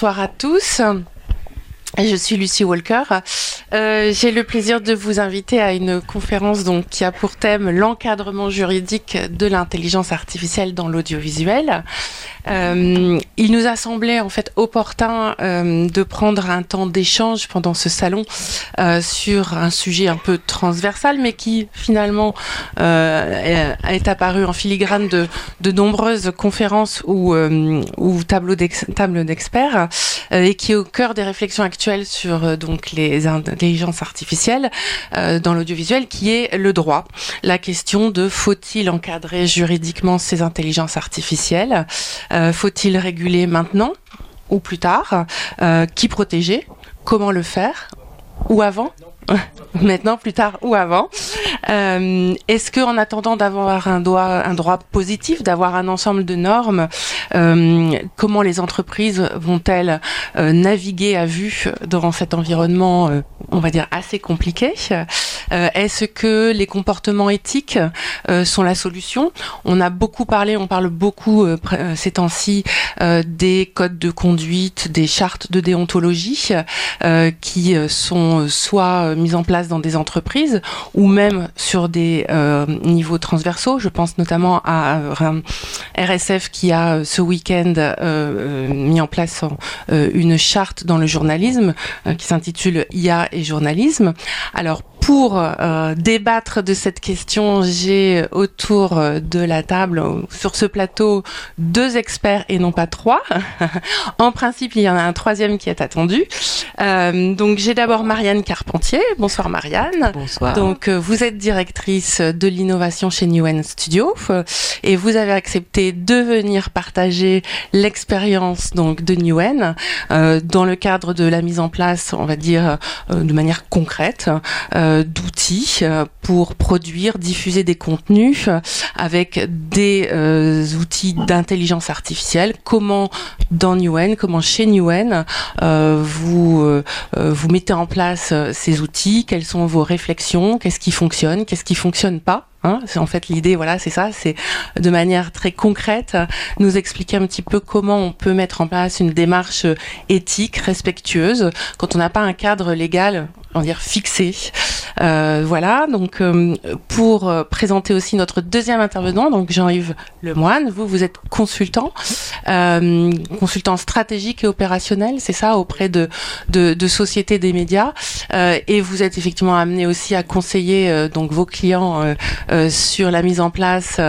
bonsoir à tous. Je suis Lucie Walker. Euh, J'ai le plaisir de vous inviter à une conférence qui a pour thème l'encadrement juridique de l'intelligence artificielle dans l'audiovisuel. Euh, il nous a semblé en fait opportun euh, de prendre un temps d'échange pendant ce salon euh, sur un sujet un peu transversal, mais qui finalement est, apparu en filigrane de, de nombreuses conférences ou, ou tableaux d'experts et qui est au cœur des réflexions actuelles sur donc les intelligences artificielles dans l'audiovisuel, qui est le droit. La question de faut-il encadrer juridiquement ces intelligences artificielles? Faut-il réguler maintenant ou plus tard? Euh, Qui protéger? Comment le faire? Ou avant? Maintenant, plus tard ou avant. Euh, Est-ce qu'en attendant d'avoir un, un, droit positif, d'avoir un ensemble de normes, euh, comment les entreprises vont-elles euh, naviguer à vue dans cet environnement, on va dire, assez compliqué? Est-ce que les comportements éthiques sont la solution? On a beaucoup parlé, on parle beaucoup ces temps-ci des codes de conduite, des chartes de déontologie qui sont soit mise en place dans des entreprises ou même sur des euh, niveaux transversaux. Je pense notamment à euh, RSF qui a euh, ce week-end euh, euh, mis en place une charte dans le journalisme qui s'intitule IA et journalisme. Alors pour euh, débattre de cette question, j'ai autour de la table, sur ce plateau, deux experts et non pas trois. en principe, il y en a un troisième qui est attendu. Euh, donc, j'ai d'abord Marianne Carpentier. Bonsoir Marianne. Bonsoir. Donc, euh, vous êtes directrice de l'innovation chez Newen Studio euh, et vous avez accepté de venir partager l'expérience donc de Newen euh, dans le cadre de la mise en place, on va dire, de manière concrète d'outils euh, pour produire, diffuser des contenus euh, avec des euh, outils d'intelligence artificielle. Comment dans Newen, comment chez Newen, euh, vous euh, vous mettez en place ces outils? Quelles sont vos réflexions? Qu'est-ce qui fonctionne? Qu'est-ce qui fonctionne pas? Hein, en fait l'idée, voilà, c'est ça, c'est de manière très concrète nous expliquer un petit peu comment on peut mettre en place une démarche éthique, respectueuse, quand on n'a pas un cadre légal, on va fixé. Euh, voilà, donc euh, pour présenter aussi notre deuxième intervenant, donc Jean-Yves Lemoine, vous vous êtes consultant, euh, consultant stratégique et opérationnel, c'est ça, auprès de, de, de sociétés des médias, euh, et vous êtes effectivement amené aussi à conseiller euh, donc vos clients euh, sur la mise en place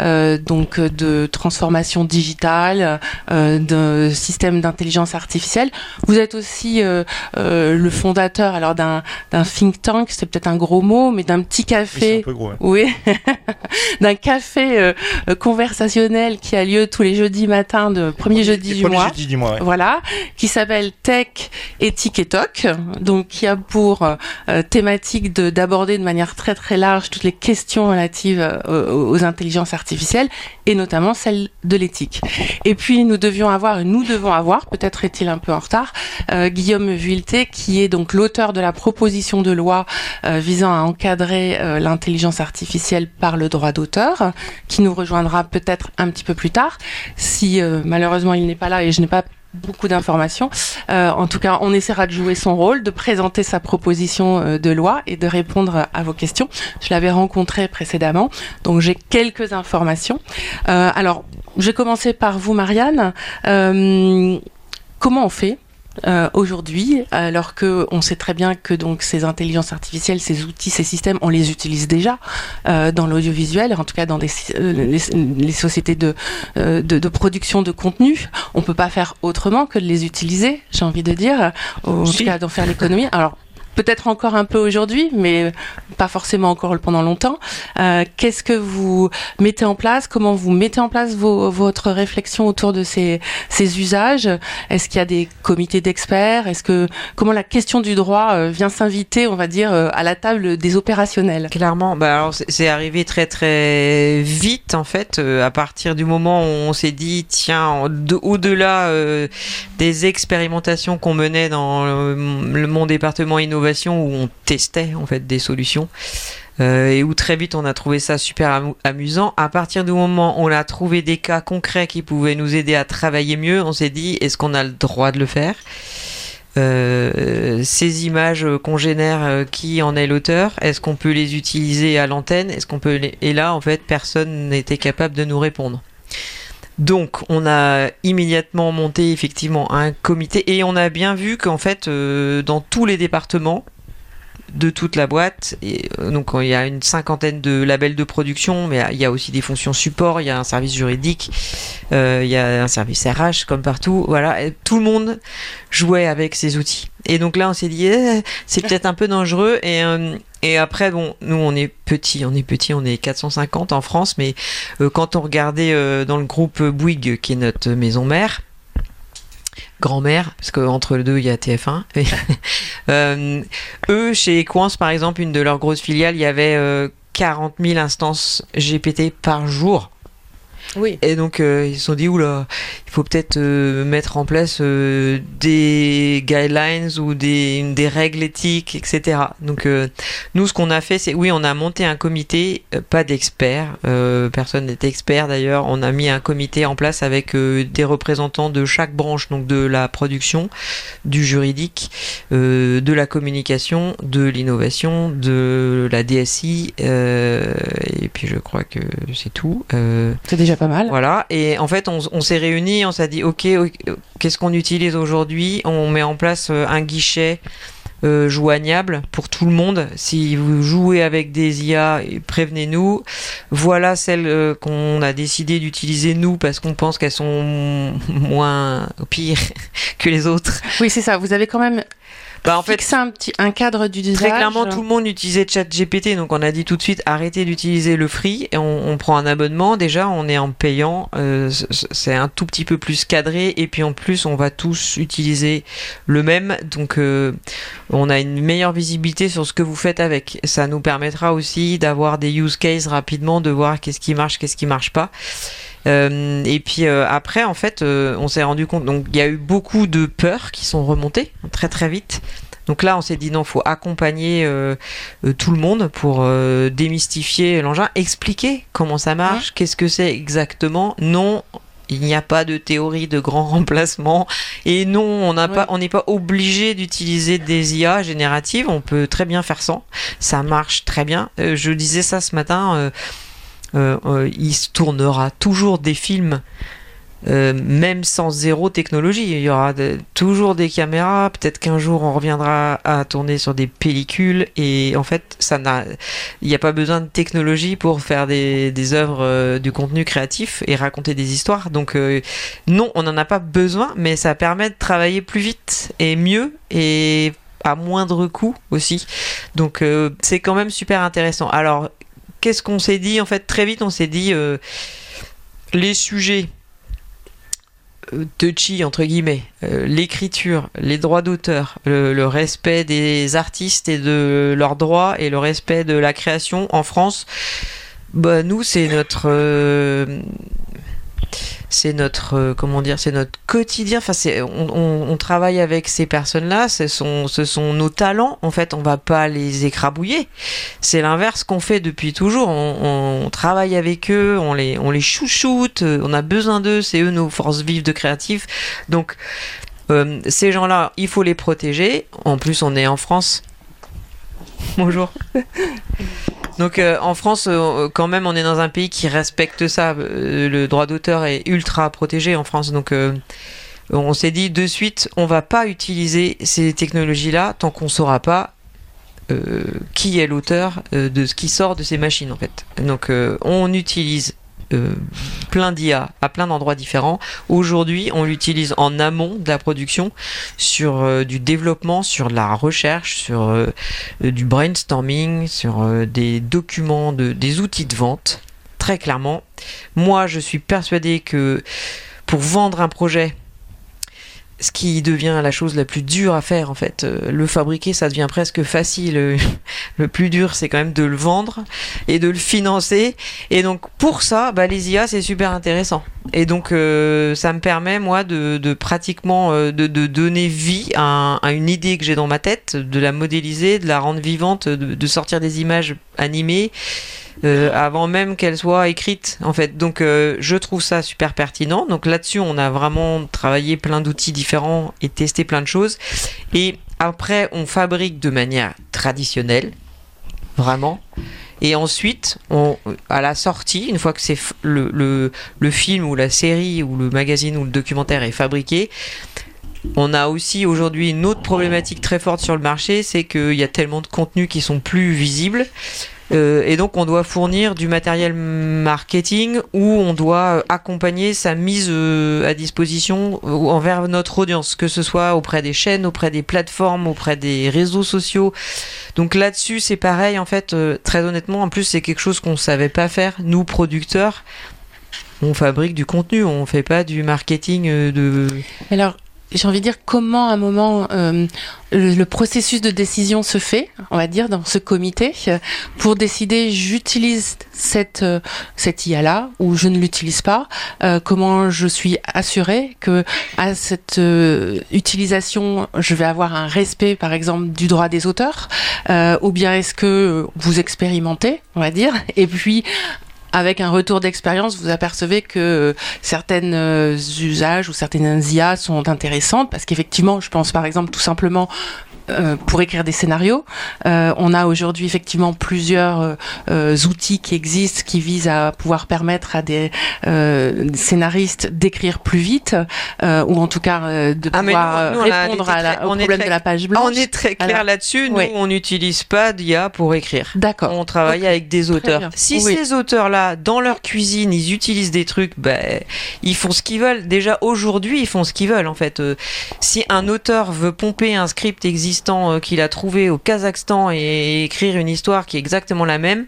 euh, donc de transformation digitale, euh, de systèmes d'intelligence artificielle. Vous êtes aussi le fondateur alors d'un think tank, c'est peut-être un gros mot, mais d'un petit café. Oui, gros, ouais. oui. d'un café conversationnel qui a lieu tous les jeudis matins de premier jeudi du mois. Jeudi du mois ouais. Voilà, qui s'appelle Tech, Éthique et Toc, donc qui a pour euh, thématique d'aborder de, de manière très très large toutes les questions relatives euh, aux intelligences artificielles et notamment celle de l'éthique. Et puis nous devions avoir, nous devons avoir, peut-être est-il un peu en retard, euh, Guillaume Vuilleté qui est donc l'auteur de la proposition de loi euh, visant à encadrer l'intelligence artificielle par le droit d'auteur, qui nous rejoindra peut-être un petit peu plus tard, si malheureusement il n'est pas là et je n'ai pas beaucoup d'informations. Euh, en tout cas, on essaiera de jouer son rôle, de présenter sa proposition euh, de loi et de répondre à vos questions. Je l'avais rencontré précédemment, donc j'ai quelques informations. Euh, alors, j'ai commencé par vous, Marianne. Euh, comment on fait euh, aujourd'hui, alors que on sait très bien que donc ces intelligences artificielles, ces outils, ces systèmes, on les utilise déjà euh, dans l'audiovisuel, en tout cas dans des, euh, les, les, sociétés de, de, de, production de contenu. On peut pas faire autrement que de les utiliser, j'ai envie de dire, en si. tout cas d'en faire l'économie. Alors peut-être encore un peu aujourd'hui, mais pas forcément encore pendant longtemps. Euh, Qu'est-ce que vous mettez en place? Comment vous mettez en place votre réflexion autour de ces, usages? Est-ce qu'il y a des comités d'experts? Est-ce que comment la question du droit euh, vient s'inviter, on va dire, euh, à la table des opérationnels? Clairement, bah c'est arrivé très très vite en fait. À partir du moment où on s'est dit tiens, au-delà des expérimentations qu'on menait dans le, mon département innovation où on testait en fait des solutions. et où très vite on a trouvé ça super amusant. À partir du moment où on a trouvé des cas concrets qui pouvaient nous aider à travailler mieux, on s'est dit est-ce qu'on a le droit de le faire? Ces images qu'on génère, qui en est l'auteur? Est-ce qu'on peut les utiliser à l'antenne? Est-ce qu'on peut Et là, en fait, personne n'était capable de nous répondre. Donc, on a immédiatement monté effectivement un comité et on a bien vu qu'en fait, euh, dans tous les départements, de toute la boîte. Et, euh, donc il y a une cinquantaine de labels de production, mais il y a aussi des fonctions support, il y a un service juridique, euh, il y a un service RH comme partout. Voilà, tout le monde jouait avec ces outils. Et donc là, on s'est dit, eh, c'est peut-être un peu dangereux. Et, euh, et après, bon, nous, on est petit, on est petit, on est 450 en France, mais quand on regardait dans le groupe Bouygues, qui est notre maison mère, grand-mère, parce qu'entre les deux, il y a TF1. euh, eux, chez Equance, par exemple, une de leurs grosses filiales, il y avait euh, 40 000 instances GPT par jour. Oui. Et donc euh, ils se sont dit oula, il faut peut-être euh, mettre en place euh, des guidelines ou des, des règles éthiques, etc. Donc nous ce qu'on a fait, c'est oui, on a monté un comité, pas d'experts, personne n'est expert d'ailleurs. On a mis un comité en place avec des représentants de chaque branche, donc de la production, du juridique, de la communication, de l'innovation, de la DSI, et puis je crois que c'est tout. c'est déjà pas mal. Voilà, et en fait, on, s'est réunis, on s'est dit, ok, qu'est-ce qu'on utilise aujourd'hui? On met en place euh, un guichet euh, joignable pour tout le monde. Si vous jouez avec des IA, prévenez-nous. Voilà celles euh, qu'on a décidé d'utiliser nous parce qu'on pense qu'elles sont moins pires que les autres. Oui, c'est ça. Vous avez quand même bah, en fait, c'est un petit un cadre du Très clairement, tout le monde utilisait ChatGPT, donc on a dit tout de suite arrêtez d'utiliser le free et on, prend un abonnement. Déjà, on est en payant, euh, c'est un tout petit peu plus cadré et puis en plus, on va tous utiliser le même, donc euh, on a une meilleure visibilité sur ce que vous faites avec. Ça nous permettra aussi d'avoir des use cases rapidement, de voir qu'est-ce qui marche, qu'est-ce qui marche pas. Euh, et puis euh, après, en fait, euh, on s'est rendu compte, donc il y a eu beaucoup de peurs qui sont remontées très très vite. Donc là, on s'est dit non, faut accompagner tout le monde pour démystifier l'engin, expliquer comment ça marche, qu'est-ce que c'est exactement. Non, il n'y a pas de théorie de grand remplacement et non, on n'a pas, on n'est pas obligé d'utiliser des IA génératives. On peut très bien faire sans. Ça marche très bien. je disais ça ce matin. Euh, euh, il se tournera toujours des films euh, même sans zéro technologie. Il y aura toujours des caméras. Peut-être qu'un jour on reviendra à tourner sur des pellicules. Et en fait, ça n'a, il n'y a pas besoin de technologie pour faire des, œuvres, du contenu créatif et raconter des histoires. Donc non, on n'en a pas besoin, mais ça permet de travailler plus vite et mieux et à moindre coût aussi. Donc c'est quand même super intéressant. Alors qu'est-ce qu'on s'est dit En fait, très vite, on s'est dit euh, les sujets euh, touchy entre guillemets, euh, l'écriture, les droits d'auteur, le, respect des artistes et de leurs droits et le respect de la création en France, bah nous c'est notre c'est notre euh, comment dire c'est notre quotidien. Enfin c'est on, travaille avec ces personnes là ce sont ce sont nos talents. En fait on va pas les écrabouiller. C'est l'inverse qu'on fait depuis toujours. On, travaille avec eux on les on les chouchoute on a besoin d'eux c'est eux nos forces vives de créatifs donc euh, ces gens là il faut les protéger. En plus on est en France. Bonjour Donc euh, en France, euh, quand même, on est dans un pays qui respecte ça. Euh, le droit d'auteur est ultra protégé en France. Donc on s'est dit de suite, on va pas utiliser ces technologies-là tant qu'on saura pas qui est l'auteur de ce qui sort de ces machines en fait. Donc on utilise euh, plein d'IA à plein d'endroits différents. Aujourd'hui, on l'utilise en amont de la production, sur euh, du développement, sur la recherche, sur euh, du brainstorming, sur des documents, de, des outils de vente. Très clairement, moi, je suis persuadé que pour vendre un projet, ce qui devient la chose la plus dure à faire en fait. Euh, le fabriquer, ça devient presque facile. Le plus dur, c'est quand même de le vendre et de le financer. Et donc pour ça, bah, les IA, c'est super intéressant. Et donc euh, ça me permet moi de, pratiquement euh, de, donner vie à, une idée que j'ai dans ma tête, de la modéliser, de la rendre vivante, de sortir des images animées euh, avant même qu'elle soit écrite en fait. Donc euh, je trouve ça super pertinent. Donc là-dessus, on a vraiment travaillé plein d'outils différents et testé plein de choses. Et après, on fabrique de manière traditionnelle, vraiment. Et ensuite, on, à la sortie, une fois que c'est le, film ou la série ou le magazine ou le documentaire est fabriqué, on a aussi aujourd'hui une autre problématique très forte sur le marché, c'est qu'il y a tellement de contenus qui sont plus visibles. Euh, et donc on doit fournir du matériel marketing où on doit accompagner sa mise euh, à disposition euh, envers notre audience, que ce soit auprès des chaînes, auprès des plateformes, auprès des réseaux sociaux. Donc là-dessus c'est pareil en fait, très honnêtement, en plus c'est quelque chose qu'on savait pas faire, nous producteurs. On fabrique du contenu, on fait pas du marketing de. J'ai envie de dire comment à un moment euh, le, processus de décision se fait, on va dire dans ce comité, pour décider j'utilise cette euh, cette IA là ou je ne l'utilise pas. Euh, comment je suis assuré que à cette euh, utilisation je vais avoir un respect par exemple du droit des auteurs euh, ou bien est-ce que vous expérimentez, on va dire, et puis avec un retour d'expérience, vous apercevez que euh, certaines euh, usages ou certaines IA sont intéressantes parce qu'effectivement, je pense par exemple tout simplement euh, pour écrire des scénarios. Euh, on a aujourd'hui effectivement plusieurs euh, outils qui existent qui visent à pouvoir permettre à des scénaristes d'écrire plus vite ou en tout cas de ah, pouvoir nous, nous, répondre à la, au problème très, de la page blanche. On est très clair là-dessus. Nous, oui. on n'utilise pas d'IA pour écrire. D'accord. On travaille okay. avec des auteurs. Si oui. ces auteurs-là, dans leur cuisine, ils utilisent des trucs, ben, ils font ce qu'ils veulent. Déjà aujourd'hui, ils font ce qu'ils veulent en fait. si un auteur veut pomper un script existant qu'il a trouvé au Kazakhstan et écrire une histoire qui est exactement la même.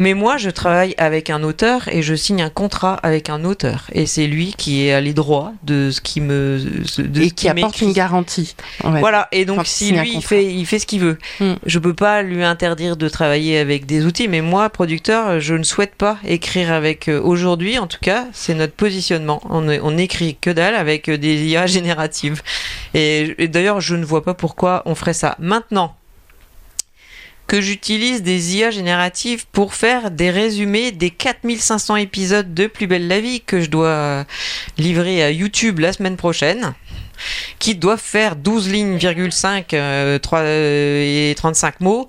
Mais moi, je travaille avec un auteur et je signe un contrat avec un auteur. Et c'est lui qui a les droits de ce qui me. De et qui apporte une garantie. Voilà. Et donc, si lui, il fait, il fait ce qu'il veut. Mm. Je peux pas lui interdire de travailler avec des outils. Mais moi, producteur, je ne souhaite pas écrire avec. euh, Aujourd'hui, en tout cas, c'est notre positionnement. On, on écrit que dalle avec des IA génératives. Et, et d'ailleurs, je ne vois pas pourquoi on ferait ça. Maintenant, que j'utilise des IA génératives pour faire des résumés des 4500 épisodes de Plus belle la vie que je dois livrer à YouTube la semaine prochaine qui doivent faire 12 lignes,5 euh, 3, euh, et 35 mots.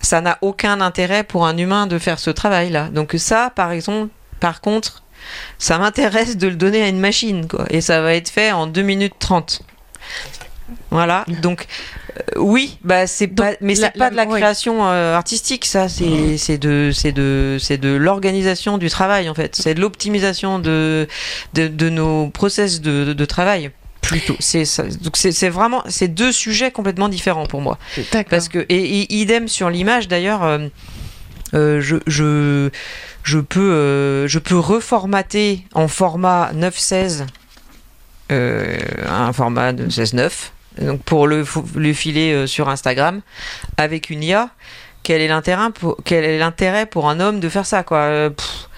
Ça n'a aucun intérêt pour un humain de faire ce travail là donc ça par exemple par contre ça m'intéresse de le donner à une machine quoi. Et ça va être fait en 2 minutes 30 voilà, donc euh, oui, bah c'est pas, mais c'est pas de la création euh, artistique, ça, c'est c'est de c'est de c'est de l'organisation du travail en fait, c'est de l'optimisation de, de, de nos process de, de, de travail plutôt. C'est. Donc c'est vraiment c'est deux sujets complètement différents pour moi. Parce que et, et idem sur l'image d'ailleurs. Euh, euh, je, je, je, peux, euh, je peux reformater en format 9-16 euh, un format de 16-9 donc pour le, le filer euh, sur Instagram avec une IA quel est l'intérêt pour, quel est l'intérêt pour un homme de faire ça quoi euh, pff,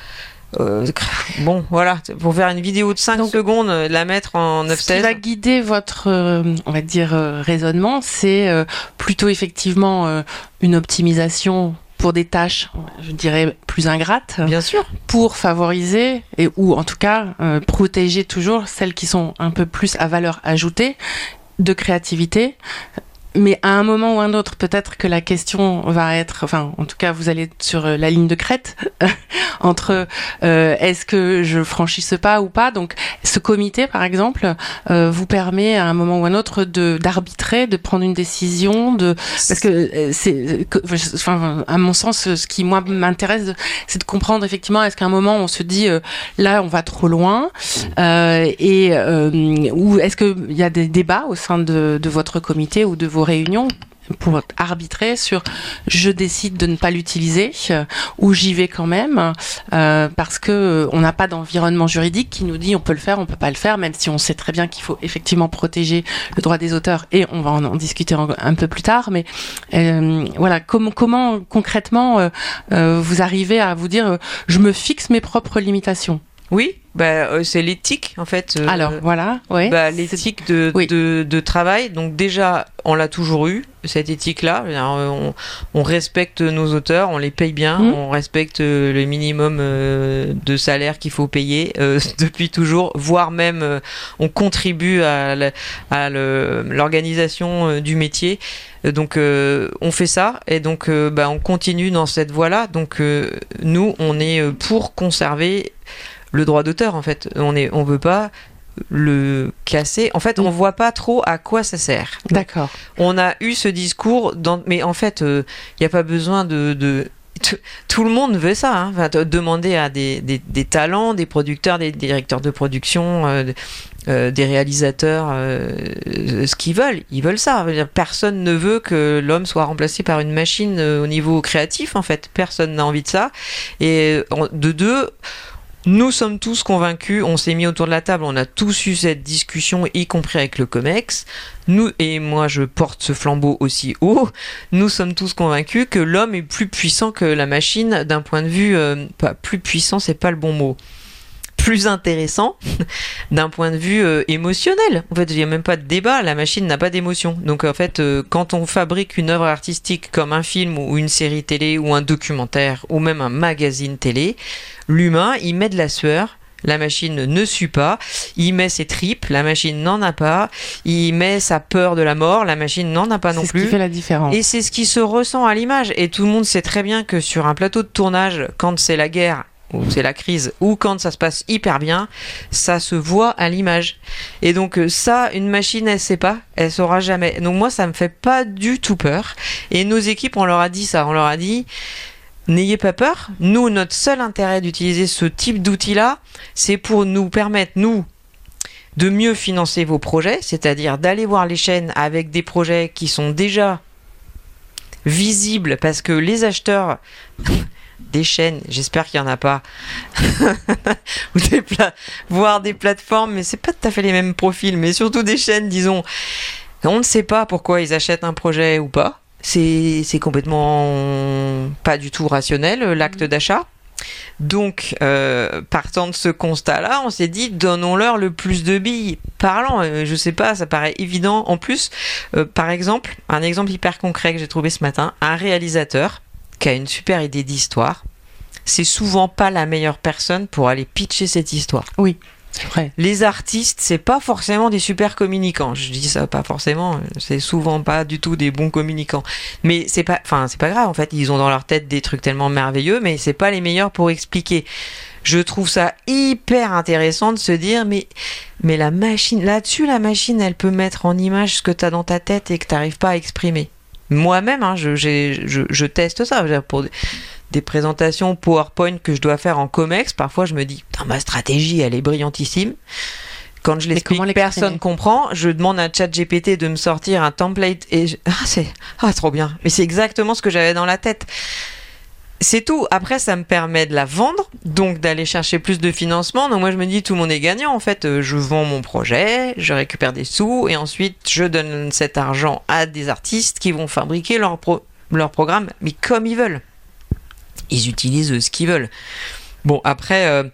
euh, bon, voilà, pour faire une vidéo de 5 Donc, secondes, la mettre en 9 Ce qui va guider votre, euh, on va dire, euh, raisonnement, c'est plutôt effectivement une optimisation pour des tâches, je dirais, plus ingrates. Bien sûr. Pour favoriser, et, ou en tout cas, protéger toujours celles qui sont un peu plus à valeur ajoutée de créativité. Mais à un moment ou un autre, peut-être que la question va être, enfin, en tout cas, vous allez sur la ligne de crête entre euh, est-ce que je franchis ce pas ou pas? Donc, ce comité, par exemple, euh, vous permet à un moment ou un autre de d'arbitrer, de prendre une décision, de parce que euh, c'est, enfin, à mon sens, ce qui moi m'intéresse, c'est de comprendre effectivement est-ce qu'à un moment on se dit euh, là on va trop loin euh, et ou est-ce qu'il y a des débats au sein de, de votre comité ou de vos réunions pour arbitrer sur je décide de ne pas l'utiliser ou j'y vais quand même parce que on n'a pas d'environnement juridique qui nous dit on peut le faire, on peut pas le faire, même si on sait très bien qu'il faut effectivement protéger le droit des auteurs et on va en, discuter un peu plus tard. Mais voilà, comment concrètement vous arrivez à vous dire je me fixe mes propres limitations? Oui, bah, euh, c'est l'éthique en fait. Euh, Alors voilà. Bah, l'éthique de, de, de, travail. Donc déjà, on l'a toujours eu cette éthique-là. On, on, respecte nos auteurs, on les paye bien, mmh. on respecte euh, le minimum de salaire qu'il faut payer depuis toujours, voire même on contribue à, à l'organisation du métier. Donc on fait ça et donc bah, on continue dans cette voie-là. Donc nous, on est pour conserver le droit d'auteur en fait. On est, on veut pas le casser. En fait, on voit pas trop à quoi ça sert. D'accord. On a eu ce discours, dans... mais en fait, il euh, n'y a pas besoin de, tout le monde veut ça. Hein. Enfin, demander à des, des, talents, des producteurs, des directeurs de production, euh, euh, des réalisateurs ce qu'ils veulent. Ils veulent ça. Personne ne veut que l'homme soit remplacé par une machine au niveau créatif. En fait, personne n'a envie de ça. Et de deux nous sommes tous convaincus, on s'est mis autour de la table, on a tous eu cette discussion, y compris avec le COMEX. Nous, et moi je porte ce flambeau aussi haut, nous sommes tous convaincus que l'homme est plus puissant que la machine d'un point de vue, euh, pas plus puissant, c'est pas le bon mot plus intéressant d'un point de vue euh, émotionnel. En fait, il n'y a même pas de débat, la machine n'a pas d'émotion. Donc en fait, euh, quand on fabrique une œuvre artistique comme un film ou une série télé ou un documentaire ou même un magazine télé, l'humain, il met de la sueur, la machine ne sue pas. Il met ses tripes, la machine n'en a pas. Il met sa peur de la mort, la machine n'en a pas non plus. C'est ce qui fait la différence. Et c'est ce qui se ressent à l'image. Et tout le monde sait très bien que sur un plateau de tournage, quand c'est la guerre c'est la crise, ou quand ça se passe hyper bien, ça se voit à l'image. Et donc euh, ça, une machine, elle sait pas, elle saura jamais. Donc moi, ça me fait pas du tout peur. Et nos équipes, on leur a dit ça, on leur a dit, n'ayez pas peur. Nous, notre seul intérêt d'utiliser ce type d'outil-là, c'est pour nous permettre, nous, de mieux financer vos projets, c'est-à-dire d'aller voir les chaînes avec des projets qui sont déjà visibles parce que les acheteurs des chaînes, j'espère qu'il n'y en a pas, ou des voire des plateformes, mais c'est pas tout à fait les mêmes profils, mais surtout des chaînes, disons. On ne sait pas pourquoi ils achètent un projet ou pas. C'est complètement pas du tout rationnel, l'acte mm. d'achat. Donc, euh, partant de ce constat-là, on s'est dit, donnons-leur le plus de billes. Parlant, euh, je sais pas, ça paraît évident. En plus, euh, par exemple, un exemple hyper concret que j'ai trouvé ce matin, un réalisateur qui a une super idée d'histoire, c'est souvent pas la meilleure personne pour aller pitcher cette histoire. Oui. Vrai. Les artistes, c'est pas forcément des super communicants. Je dis ça pas forcément, c'est souvent pas du tout des bons communicants. Mais c'est pas, enfin c'est pas grave en fait. Ils ont dans leur tête des trucs tellement merveilleux, mais c'est pas les meilleurs pour expliquer. Je trouve ça hyper intéressant de se dire mais mais la machine là-dessus, la machine, elle peut mettre en image ce que tu as dans ta tête et que tu n'arrives pas à exprimer moi-même, hein, je, je, je, teste ça. Pour des présentations PowerPoint que je dois faire en COMEX, parfois je me dis, ma stratégie, elle est brillantissime. Quand je l'explique, personne comprend. Je demande à ChatGPT de me sortir un template et ah c'est ah trop bien. Mais c'est exactement ce que j'avais dans la tête. C'est tout. Après, ça me permet de la vendre, donc d'aller chercher plus de financement. Donc moi, je me dis, tout le monde est gagnant. En fait, euh, je vends mon projet, je récupère des sous, et ensuite, je donne cet argent à des artistes qui vont fabriquer leur, programme, mais comme ils veulent. Ils utilisent ce qu'ils veulent. Bon, après, euh,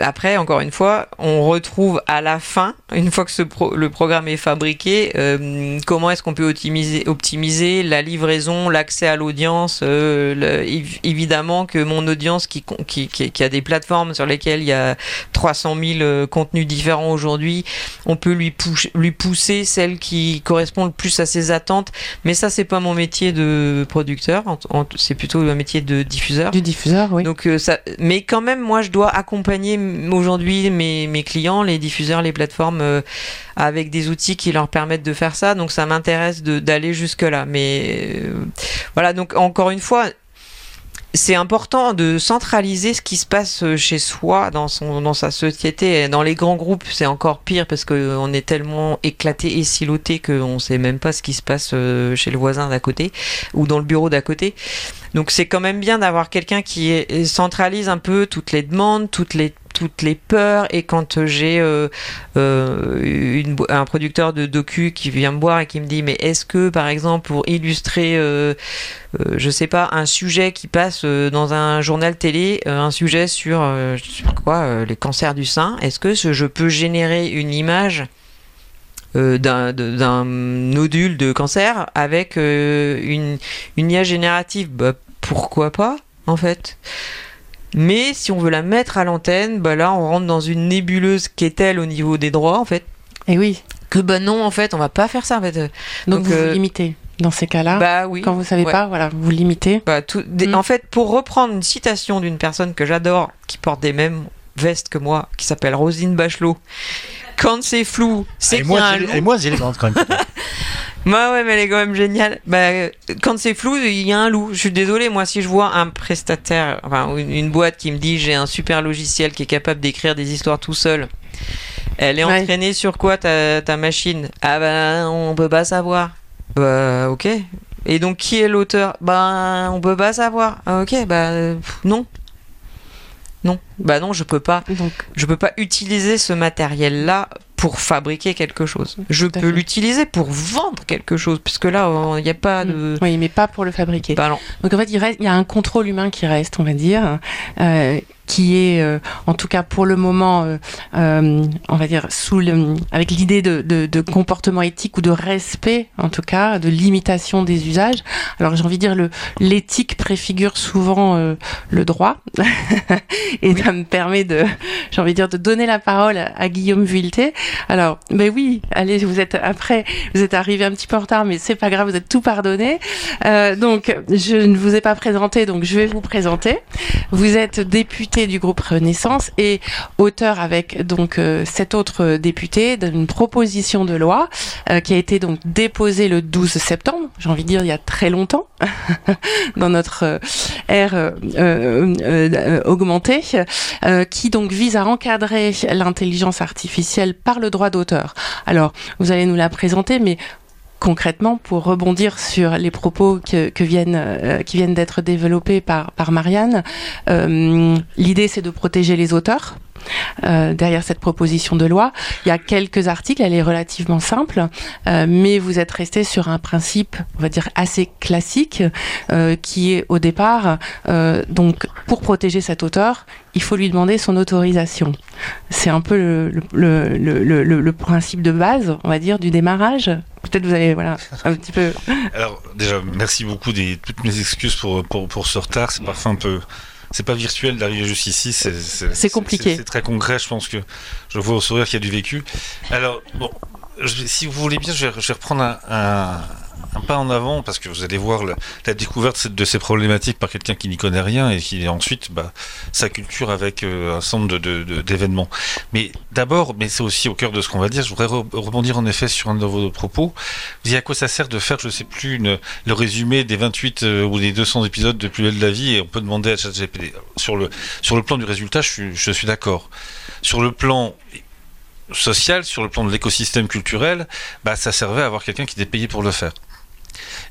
après, encore une fois, on retrouve à la fin, une fois que ce le programme est fabriqué, euh, comment est-ce qu'on peut optimiser, optimiser la livraison, l'accès à l'audience. Euh, évidemment que mon audience qui, qui, qui, a des plateformes sur lesquelles il y a 300 000 contenus différents aujourd'hui, on peut lui, lui pousser celle qui correspond le plus à ses attentes. Mais ça, c'est pas mon métier de producteur, c'est plutôt un métier de diffuseur. Du diffuseur, oui. Donc, ça, mais quand même, moi, je dois aujourd'hui mes, clients, les diffuseurs, les plateformes, euh, avec des outils qui leur permettent de faire ça. Donc ça m'intéresse d'aller jusque-là. Mais euh, voilà, donc encore une fois, c'est important de centraliser ce qui se passe euh, chez soi, dans, son, dans sa société. dans les grands groupes, c'est encore pire parce qu'on est tellement éclaté et siloté qu'on ne sait même pas ce qui se passe chez le voisin d'à côté ou dans le bureau d'à côté. Donc c'est quand même bien d'avoir quelqu'un qui centralise un peu toutes les demandes, toutes les toutes les peurs. Et quand j'ai euh, euh, un producteur de docu qui vient me voir et qui me dit mais est-ce que par exemple pour illustrer euh, je sais pas un sujet qui passe dans un journal télé un sujet sur quoi les cancers du sein est-ce que je peux générer une image d'un nodule de cancer avec une, une IA générative? Bah, pourquoi pas en fait mais si on veut la mettre à l'antenne, bah là, on rentre dans une nébuleuse qui est elle au niveau des droits, en fait. Et eh oui. Que bah non, en fait, on va pas faire ça, en fait. Donc, vous, euh, limitez dans ces cas-là. Bah oui. Quand vous savez pas, voilà, vous limitez. Bah, tout, mm. En fait, pour reprendre une citation d'une personne que j'adore, qui porte des mêmes vestes que moi, qui s'appelle Rosine Bachelot. Quand c'est flou, c'est qu'il y a un loup. Et moi, quand même. Bah ouais, mais elle est quand même géniale. Bah, quand c'est flou, il y a un loup. Je suis désolé, moi, si je vois un prestataire, enfin, une, boîte qui me dit j'ai un super logiciel qui est capable d'écrire des histoires tout seul, elle est entraînée sur quoi ta, ta machine? Ah bah, on peut pas savoir. Bah, ok. Et donc, qui est l'auteur? Bah, on peut pas savoir. Ah, ok, bah, non. Non, bah non, je peux pas. Donc, je peux pas utiliser ce matériel-là pour fabriquer quelque chose. Je peux l'utiliser pour vendre quelque chose, puisque là, il n'y a pas mm. de. Oui, mais pas pour le fabriquer. Bah non. Donc en fait, il, reste, il y a un contrôle humain qui reste, on va dire, euh, qui est, euh, en tout cas pour le moment, euh, euh, on va dire, sous le, avec l'idée de, de, de, comportement éthique ou de respect, en tout cas, de limitation des usages. Alors j'ai envie de dire, le l'éthique préfigure souvent le droit, et ça me permet de, j'ai envie de dire, de donner la parole à Guillaume Vuilleté. Alors, ben oui, allez, vous êtes après, vous êtes arrivé un petit peu en retard, mais c'est pas grave, vous êtes tout pardonné. donc, je ne vous ai pas présenté, donc je vais vous présenter. Vous êtes député du groupe Renaissance et auteur avec donc euh, sept autres députés d'une proposition de loi euh, qui a été donc déposée le 12 septembre, j'ai envie de dire il y a très longtemps, dans notre euh, ère augmentée, qui donc vise à encadrer l'intelligence artificielle par le droit d'auteur. Alors, vous allez nous la présenter, mais concrètement, pour rebondir sur les propos que, viennent, euh, qui viennent d'être développés par, Marianne, euh, l'idée c'est de protéger les auteurs. Euh, derrière cette proposition de loi. Il y a quelques articles, elle est relativement simple, mais vous êtes resté sur un principe, on va dire, assez classique, qui est au départ, donc pour protéger cet auteur, il faut lui demander son autorisation. C'est un peu le, principe de base, on va dire, du démarrage. Peut-être vous allez, voilà, un petit peu. Alors, déjà, merci beaucoup des toutes mes excuses pour, pour, pour ce retard. C'est parfois un peu. C'est pas virtuel d'arriver juste ici, c'est compliqué. C'est très concret, je pense que je vois au sourire qu'il y a du vécu. Alors, bon, si vous voulez bien, je vais, je vais reprendre un, un pas en avant parce que vous allez voir la découverte de ces problématiques par quelqu'un qui n'y connaît rien et qui ensuite bah, sa culture avec euh, un centre d'événements. De, mais d'abord, mais c'est aussi au cœur de ce qu'on va dire, je voudrais rebondir en effet sur un de vos propos. Vous dites à quoi ça sert de faire, je ne sais plus, le résumé des 28 euh, ou des 200 épisodes de Plus belle de la vie et on peut demander à ChatGPT. Sur le, sur le plan du résultat, je suis, je suis d'accord. Sur le plan social, sur le plan de l'écosystème culturel, bah, ça servait à avoir quelqu'un qui était payé pour le faire.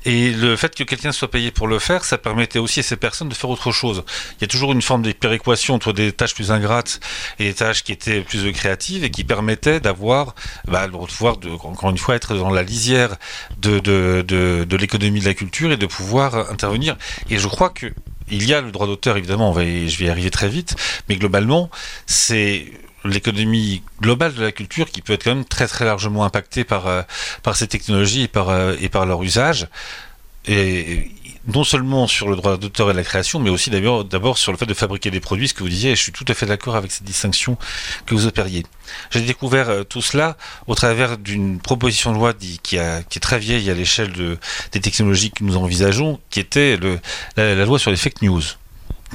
Et le fait que quelqu'un soit payé pour le faire, ça permettait aussi à ces personnes de faire autre chose. Il y a toujours une forme de péréquation entre des tâches plus ingrates et des tâches qui étaient plus créatives et qui permettaient d'avoir, bah, de pouvoir, de, encore une fois, être dans la lisière de, de, de, l'économie de la culture et de pouvoir intervenir. Et je crois que il y a le droit d'auteur, évidemment, je vais y arriver très vite, mais globalement, c'est l'économie globale de la culture qui peut être quand même très très largement impactée par, euh, par ces technologies et par, euh, et par leur usage. Et, non seulement sur le droit d'auteur et la création, mais aussi d'abord sur le fait de fabriquer des produits, ce que vous disiez, et je suis tout à fait d'accord avec cette distinction que vous opériez. J'ai découvert euh, tout cela au travers d'une proposition de loi qui, a, est très vieille à l'échelle de, des technologies que nous envisageons, qui était la loi sur les fake news.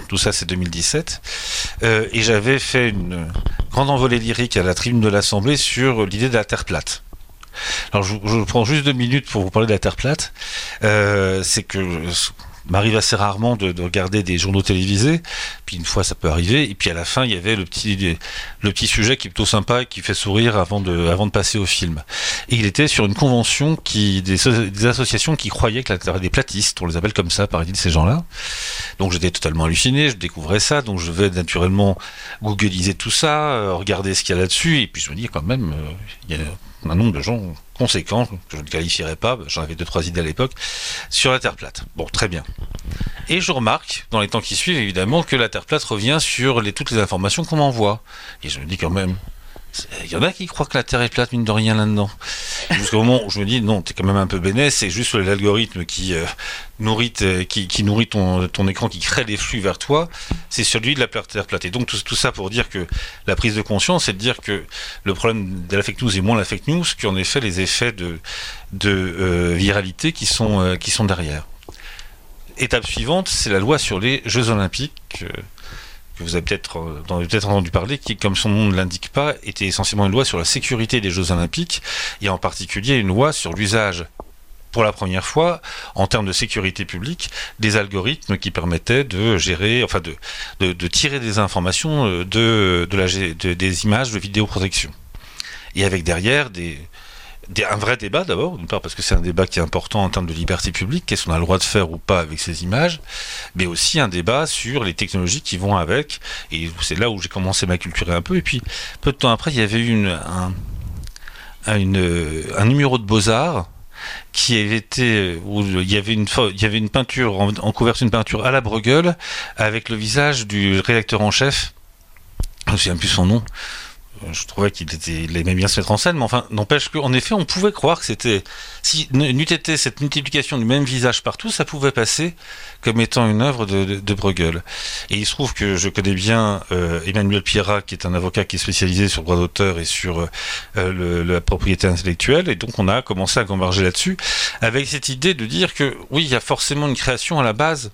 Tout ça, c'est 2017. Euh, et j'avais fait une grande envolée lyrique à la tribune de l'Assemblée sur l'idée de la Terre plate. Alors, je, prends juste deux minutes pour vous parler de la Terre plate. Euh, c'est que m'arrive assez rarement de, de, regarder des journaux télévisés. Puis une fois, ça peut arriver. Et puis à la fin, il y avait le petit, le petit sujet qui est plutôt sympa et qui fait sourire avant de, avant de passer au film. Et il était sur une convention qui, des, associations qui croyaient que la des platistes, on les appelle comme ça, par de ces gens-là. Donc j'étais totalement halluciné, je découvrais ça, donc je vais naturellement googliser tout ça, euh, regarder ce qu'il y a là-dessus, et puis je me dis quand même, euh, il y a un nombre de gens conséquents, que je ne qualifierais pas, j'en avais deux, trois idées à l'époque, sur la Terre plate. Bon, très bien. Et je remarque, dans les temps qui suivent, évidemment, que la Terre plate revient sur toutes les informations qu'on m'envoie. Et je me dis quand même, il y en a qui croient que la Terre est plate, mine de rien, là-dedans. Jusqu'au moment où je me dis, non, t'es quand même un peu bénesse, c'est juste l'algorithme qui, euh, nourrit, ton, écran, qui crée des flux vers toi, c'est celui de la Terre plate. Et donc tout, ça pour dire que la prise de conscience, c'est de dire que le problème de la fake news est moins la fake news qu'en effet les effets de, de euh, viralité qui euh, qui sont derrière. Étape suivante, c'est la loi sur les Jeux Olympiques. Euh, vous avez peut-être peut entendu parler, qui, comme son nom ne l'indique pas, était essentiellement une loi sur la sécurité des Jeux Olympiques, et en particulier une loi sur l'usage pour la première fois, en termes de sécurité publique, des algorithmes qui permettaient de gérer, enfin de, tirer des informations de, de des images de vidéoprotection. Et avec derrière des, un vrai débat d'abord, d'une part parce que c'est un débat qui est important en termes de liberté publique, qu'est-ce qu'on a le droit de faire ou pas avec ces images, mais aussi un débat sur les technologies qui vont avec, et c'est là où j'ai commencé à m'acculturer un peu, et puis peu de temps après, il y avait eu un, un numéro de Beaux-Arts, qui avait été où il y avait une il y avait une peinture en, en couverture une peinture à la Bruegel avec le visage du rédacteur en chef. Je ne me souviens plus son nom je trouvais qu'il aimait bien se mettre en scène, mais enfin, n'empêche qu'en effet, on pouvait croire que c'était, si n'eût été cette multiplication du même visage partout, ça pouvait passer comme étant une œuvre de, Bruegel. Et il se trouve que je connais bien euh, Emmanuel Pierrat, qui est un avocat qui est spécialisé sur le droit d'auteur et sur euh, le, la propriété intellectuelle, et donc on a commencé à converger là-dessus, avec cette idée de dire que oui, il y a forcément une création à la base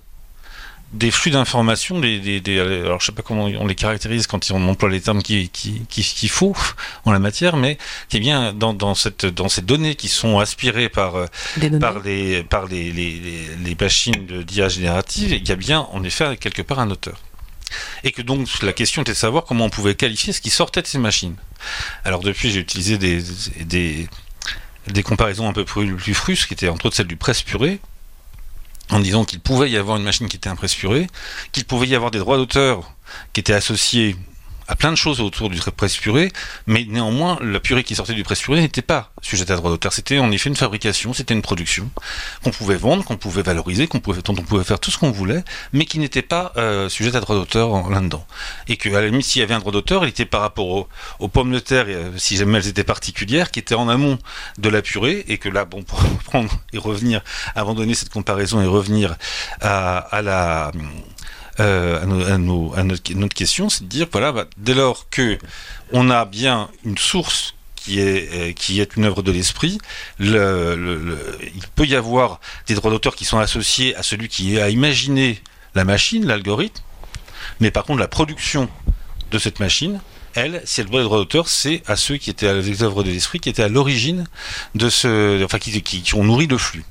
des flux d'informations, des, des, des, alors je sais pas comment on les caractérise quand on emploie les termes qu'il qui, qui, qui faut en la matière, mais qui est bien dans, dans, cette, dans ces données qui sont aspirées par, par, les, par les, les, les machines d'IA générative, il y a bien en effet quelque part un auteur. Et que donc la question était de savoir comment on pouvait qualifier ce qui sortait de ces machines. Alors depuis j'ai utilisé des, des, des comparaisons un peu plus, plus frusques, qui étaient entre autres celles du presse purée, en disant qu'il pouvait y avoir une machine qui était impressurée, qu'il pouvait y avoir des droits d'auteur qui étaient associés à plein de choses autour du presse purée, mais néanmoins, la purée qui sortait du presse purée n'était pas sujette à droit d'auteur. C'était en effet une fabrication, c'était une production qu'on pouvait vendre, qu'on pouvait valoriser, qu'on pouvait, dont on pouvait faire tout ce qu'on voulait, mais qui n'était pas euh, sujette à droit d'auteur là-dedans. Et que, à la limite, s'il y avait un droit d'auteur, il était par rapport aux, pommes de terre, euh, si jamais elles étaient particulières, qui étaient en amont de la purée, et que là, bon, pour prendre et revenir, abandonner cette comparaison et revenir à la euh, à, à, notre, question, c'est de dire voilà, bah, dès lors que on a bien une source qui est, euh, qui est une œuvre de l'esprit, le, le, le, il peut y avoir des droits d'auteur qui sont associés à celui qui a imaginé la machine, l'algorithme, mais par contre la production de cette machine, elle, si elle doit le droit d'auteur, c'est à ceux qui étaient à les œuvres de l'esprit, qui étaient à l'origine de ce, enfin qui, qui ont nourri le flux.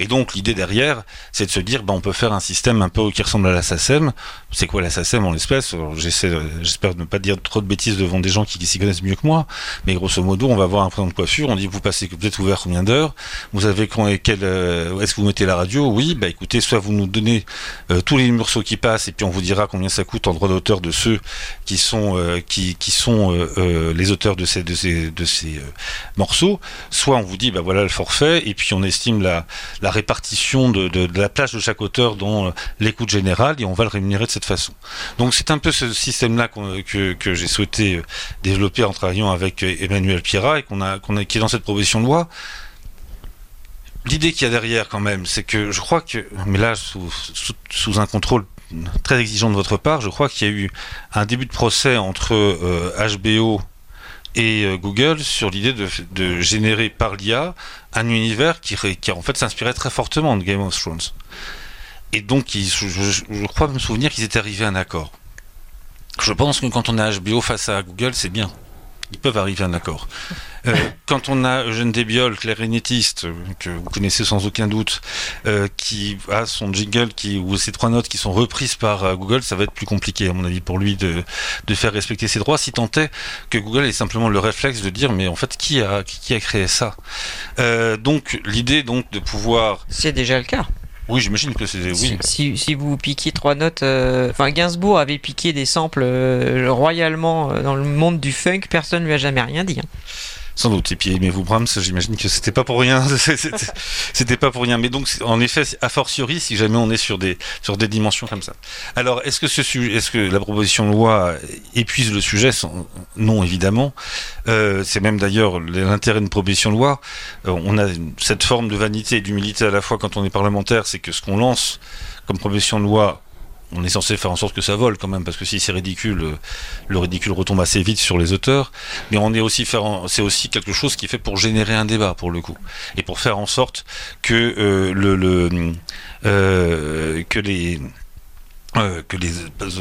Et donc l'idée derrière, c'est de se dire, ben, on peut faire un système un peu qui ressemble à la SACEM. C'est quoi la SACEM en l'espèce? J'espère ne pas dire trop de bêtises devant des gens qui, s'y connaissent mieux que moi. Mais grosso modo, on va voir un prénom de coiffure. On dit, vous passez, êtes ouvert combien d'heures? Vous avez quel, euh, est-ce que vous mettez la radio? Oui, bah écoutez, soit vous nous donnez euh, tous les morceaux qui passent et puis on vous dira combien ça coûte en droit d'auteur de ceux qui sont euh, qui, qui sont les auteurs de ces de ces de ces morceaux. Soit on vous dit, bah voilà le forfait et puis on estime la, la la répartition de, de, la place de chaque auteur dans l'écoute générale et on va le rémunérer de cette façon. Donc c'est un peu ce système-là que, que j'ai souhaité développer en travaillant avec Emmanuel Pierrat et qu'on a, qu'on a, qui est dans cette proposition de loi. L'idée qu'il y a derrière quand même, c'est que je crois que, mais là sous, sous, sous, un contrôle très exigeant de votre part, je crois qu'il y a eu un début de procès entre euh, HBO et euh, Google sur l'idée de, de, générer par l'IA un univers qui, qui en fait s'inspirait très fortement de Game of Thrones. Et donc, je, je, crois me souvenir qu'ils étaient arrivés à un accord. Je pense que quand on a HBO face à Google, c'est bien. Ils peuvent arriver à un accord. Euh, quand on a Eugène Débiol, clarinettiste, que vous connaissez sans aucun doute, euh, qui a son jingle qui, ou ses trois notes qui sont reprises par euh, Google, ça va être plus compliqué, à mon avis, pour lui de, de faire respecter ses droits, si tant est que Google ait simplement le réflexe de dire, mais en fait, qui a, qui a créé ça? Donc, l'idée donc de pouvoir... C'est déjà le cas. Oui, j'imagine que c'est... Si, vous piquiez trois notes, euh, enfin Gainsbourg avait piqué des samples euh, royalement euh, dans le monde du funk, personne lui a jamais rien dit. hein. Sans doute. Et puis aimez-vous Brahms, j'imagine que c'était pas pour rien. C'était- pas pour rien. Mais donc, en effet, a fortiori, si jamais on est sur des dimensions comme ça. Alors, est-ce que ce la proposition de loi épuise le sujet? Non, évidemment. Euh, c'est même d'ailleurs l'intérêt d'une proposition de loi. Euh, on a cette forme de vanité et d'humilité à la fois quand on est parlementaire, c'est que ce qu'on lance comme proposition de loi. On est censé faire en sorte que ça vole quand même, parce que si c'est ridicule, euh, le ridicule retombe assez vite sur les auteurs mais on est aussi faire c'est aussi quelque chose qui est fait pour générer un débat pour le coup et pour faire en sorte que euh, le, le euh, que les euh, que les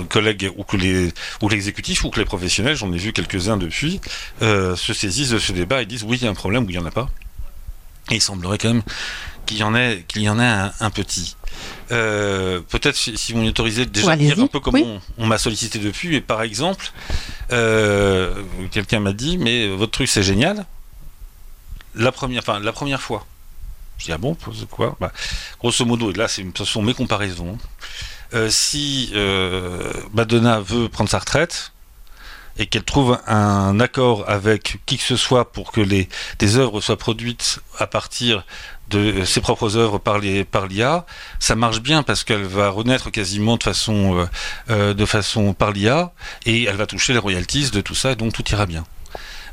collègues ou que les ou l'exécutif ou que les professionnels, j'en ai vu quelques-uns depuis, euh, se saisissent de ce débat et disent oui il y a un problème ou il y en a pas. Et il semblerait quand même qu'il y en ait qu'il y en ait un petit. Euh, Peut-être si, si vous m'autorisez déjà à dire un peu comment Oui. on, on m'a sollicité depuis. Et par exemple, euh, quelqu'un m'a dit mais votre truc c'est génial. La première, enfin la première fois. Je dis ah bon quoi? Bah, Grosso modo, et là c'est ce sont mes comparaisons. Euh, si Madonna veut prendre sa retraite et qu'elle trouve un accord avec qui que ce soit pour que les des œuvres soient produites à partir de ses propres œuvres par les par l'IA, ça marche bien parce qu'elle va renaître quasiment de façon euh, euh, de façon par l'IA et elle va toucher les royalties de tout ça et donc tout ira bien.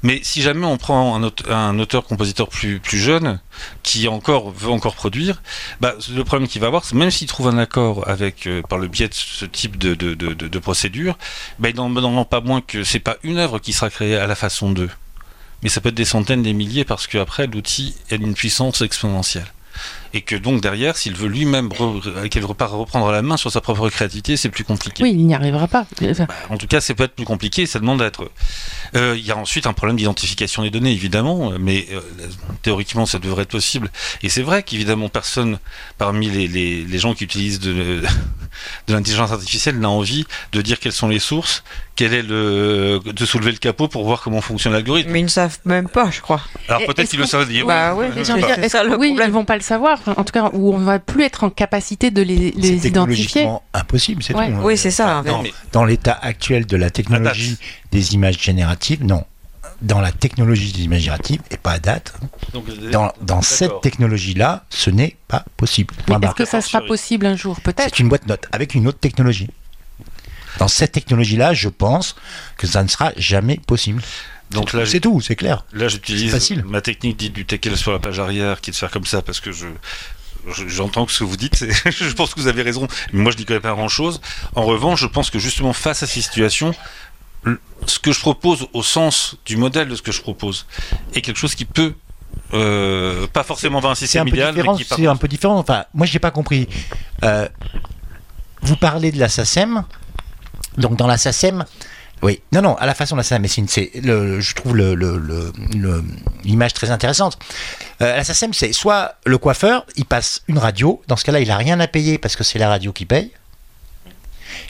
Mais si jamais on prend un, aute- un auteur-compositeur plus, plus jeune qui encore veut encore produire, bah, le problème qu'il va avoir, c'est même s'il trouve un accord avec euh, par le biais de ce type de, de, de, procédure, bah, il n'en n'en pas moins que c'est pas une œuvre qui sera créée à la façon d'eux, mais ça peut être des centaines, des milliers, parce qu'après l'outil a une puissance exponentielle. Et que donc derrière, s'il veut lui-même re- qu'elle repart reprendre la main sur sa propre créativité, c'est plus compliqué. Oui, il n'y arrivera pas. Enfin, En tout cas, ça peut être plus compliqué, ça demande à être. Euh, Il y a ensuite un problème d'identification des données, évidemment, mais euh, théoriquement, ça devrait être possible. Et c'est vrai qu'évidemment, personne parmi les, les, les gens qui utilisent de, de l'intelligence artificielle n'a envie de dire quelles sont les sources, quel est le, de soulever le capot pour voir comment fonctionne l'algorithme. Mais ils ne savent même pas, je crois. Alors peut-être qu'ils le savent dire. Bah C'est ça, le oui, problème. ils vont pas le savoir. Enfin, en tout cas, où on va plus être en capacité de les, C'est les identifier. technologiquement impossible, c'est Ouais. tout. Oui, c'est ça. Dans, mais- dans l'état actuel de la technologie des images génératives, non. Dans la technologie des images génératives, et pas à date, donc, dans, dans cette technologie-là, ce n'est pas possible. Est-ce que ça sera possible un jour Peut-être. C'est une boîte note avec une autre technologie. Dans cette technologie-là, je pense que ça ne sera jamais possible. Donc là, c'est tout, c'est clair. Là, j'utilise ma technique dite du teckel sur la page arrière, qui est de faire comme ça, parce que je je- j'entends que ce que vous dites, je pense que vous avez raison, mais moi je n'y connais pas grand-chose. En revanche, je pense que justement face à ces situations, ce que je propose au sens du modèle de ce que je propose est quelque chose qui peut, euh, pas forcément dans un système peu idéal, mais par- C'est un peu différent. Enfin, moi, j'ai pas compris. Euh, vous parlez de la SACEM. Donc, dans la SACEM, oui. Non, non, à la façon de la SACEM, mais c'est je trouve le- le- le- le- l'image très intéressante. Euh, la SACEM, c'est soit le coiffeur, il passe une radio. Dans ce cas-là, il a rien à payer parce que c'est la radio qui paye.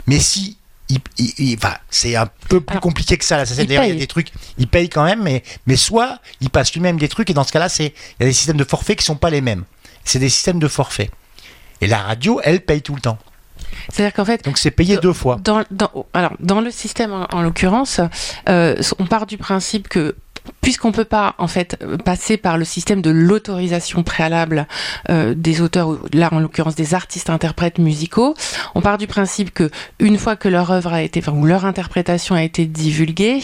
Mais si il- il- il- enfin, c'est un peu plus Alors, compliqué que ça. La SACEM, il d'ailleurs, il y a paye. des trucs, il paye quand même, mais, mais soit il passe lui-même des trucs, et dans ce cas-là, c'est il y a des systèmes de forfait qui sont pas les mêmes. C'est des systèmes de forfait. Et la radio, elle paye tout le temps. C'est-à-dire qu'en fait, Donc c'est payé deux fois. dans, dans- alors, dans le système, en, en l'occurrence, euh, on part du principe que puisqu'on peut pas en fait passer par le système de l'autorisation préalable euh, des auteurs, ou là en l'occurrence des artistes interprètes musicaux, on part du principe que une fois que leur œuvre a été, enfin, ou leur interprétation a été divulguée,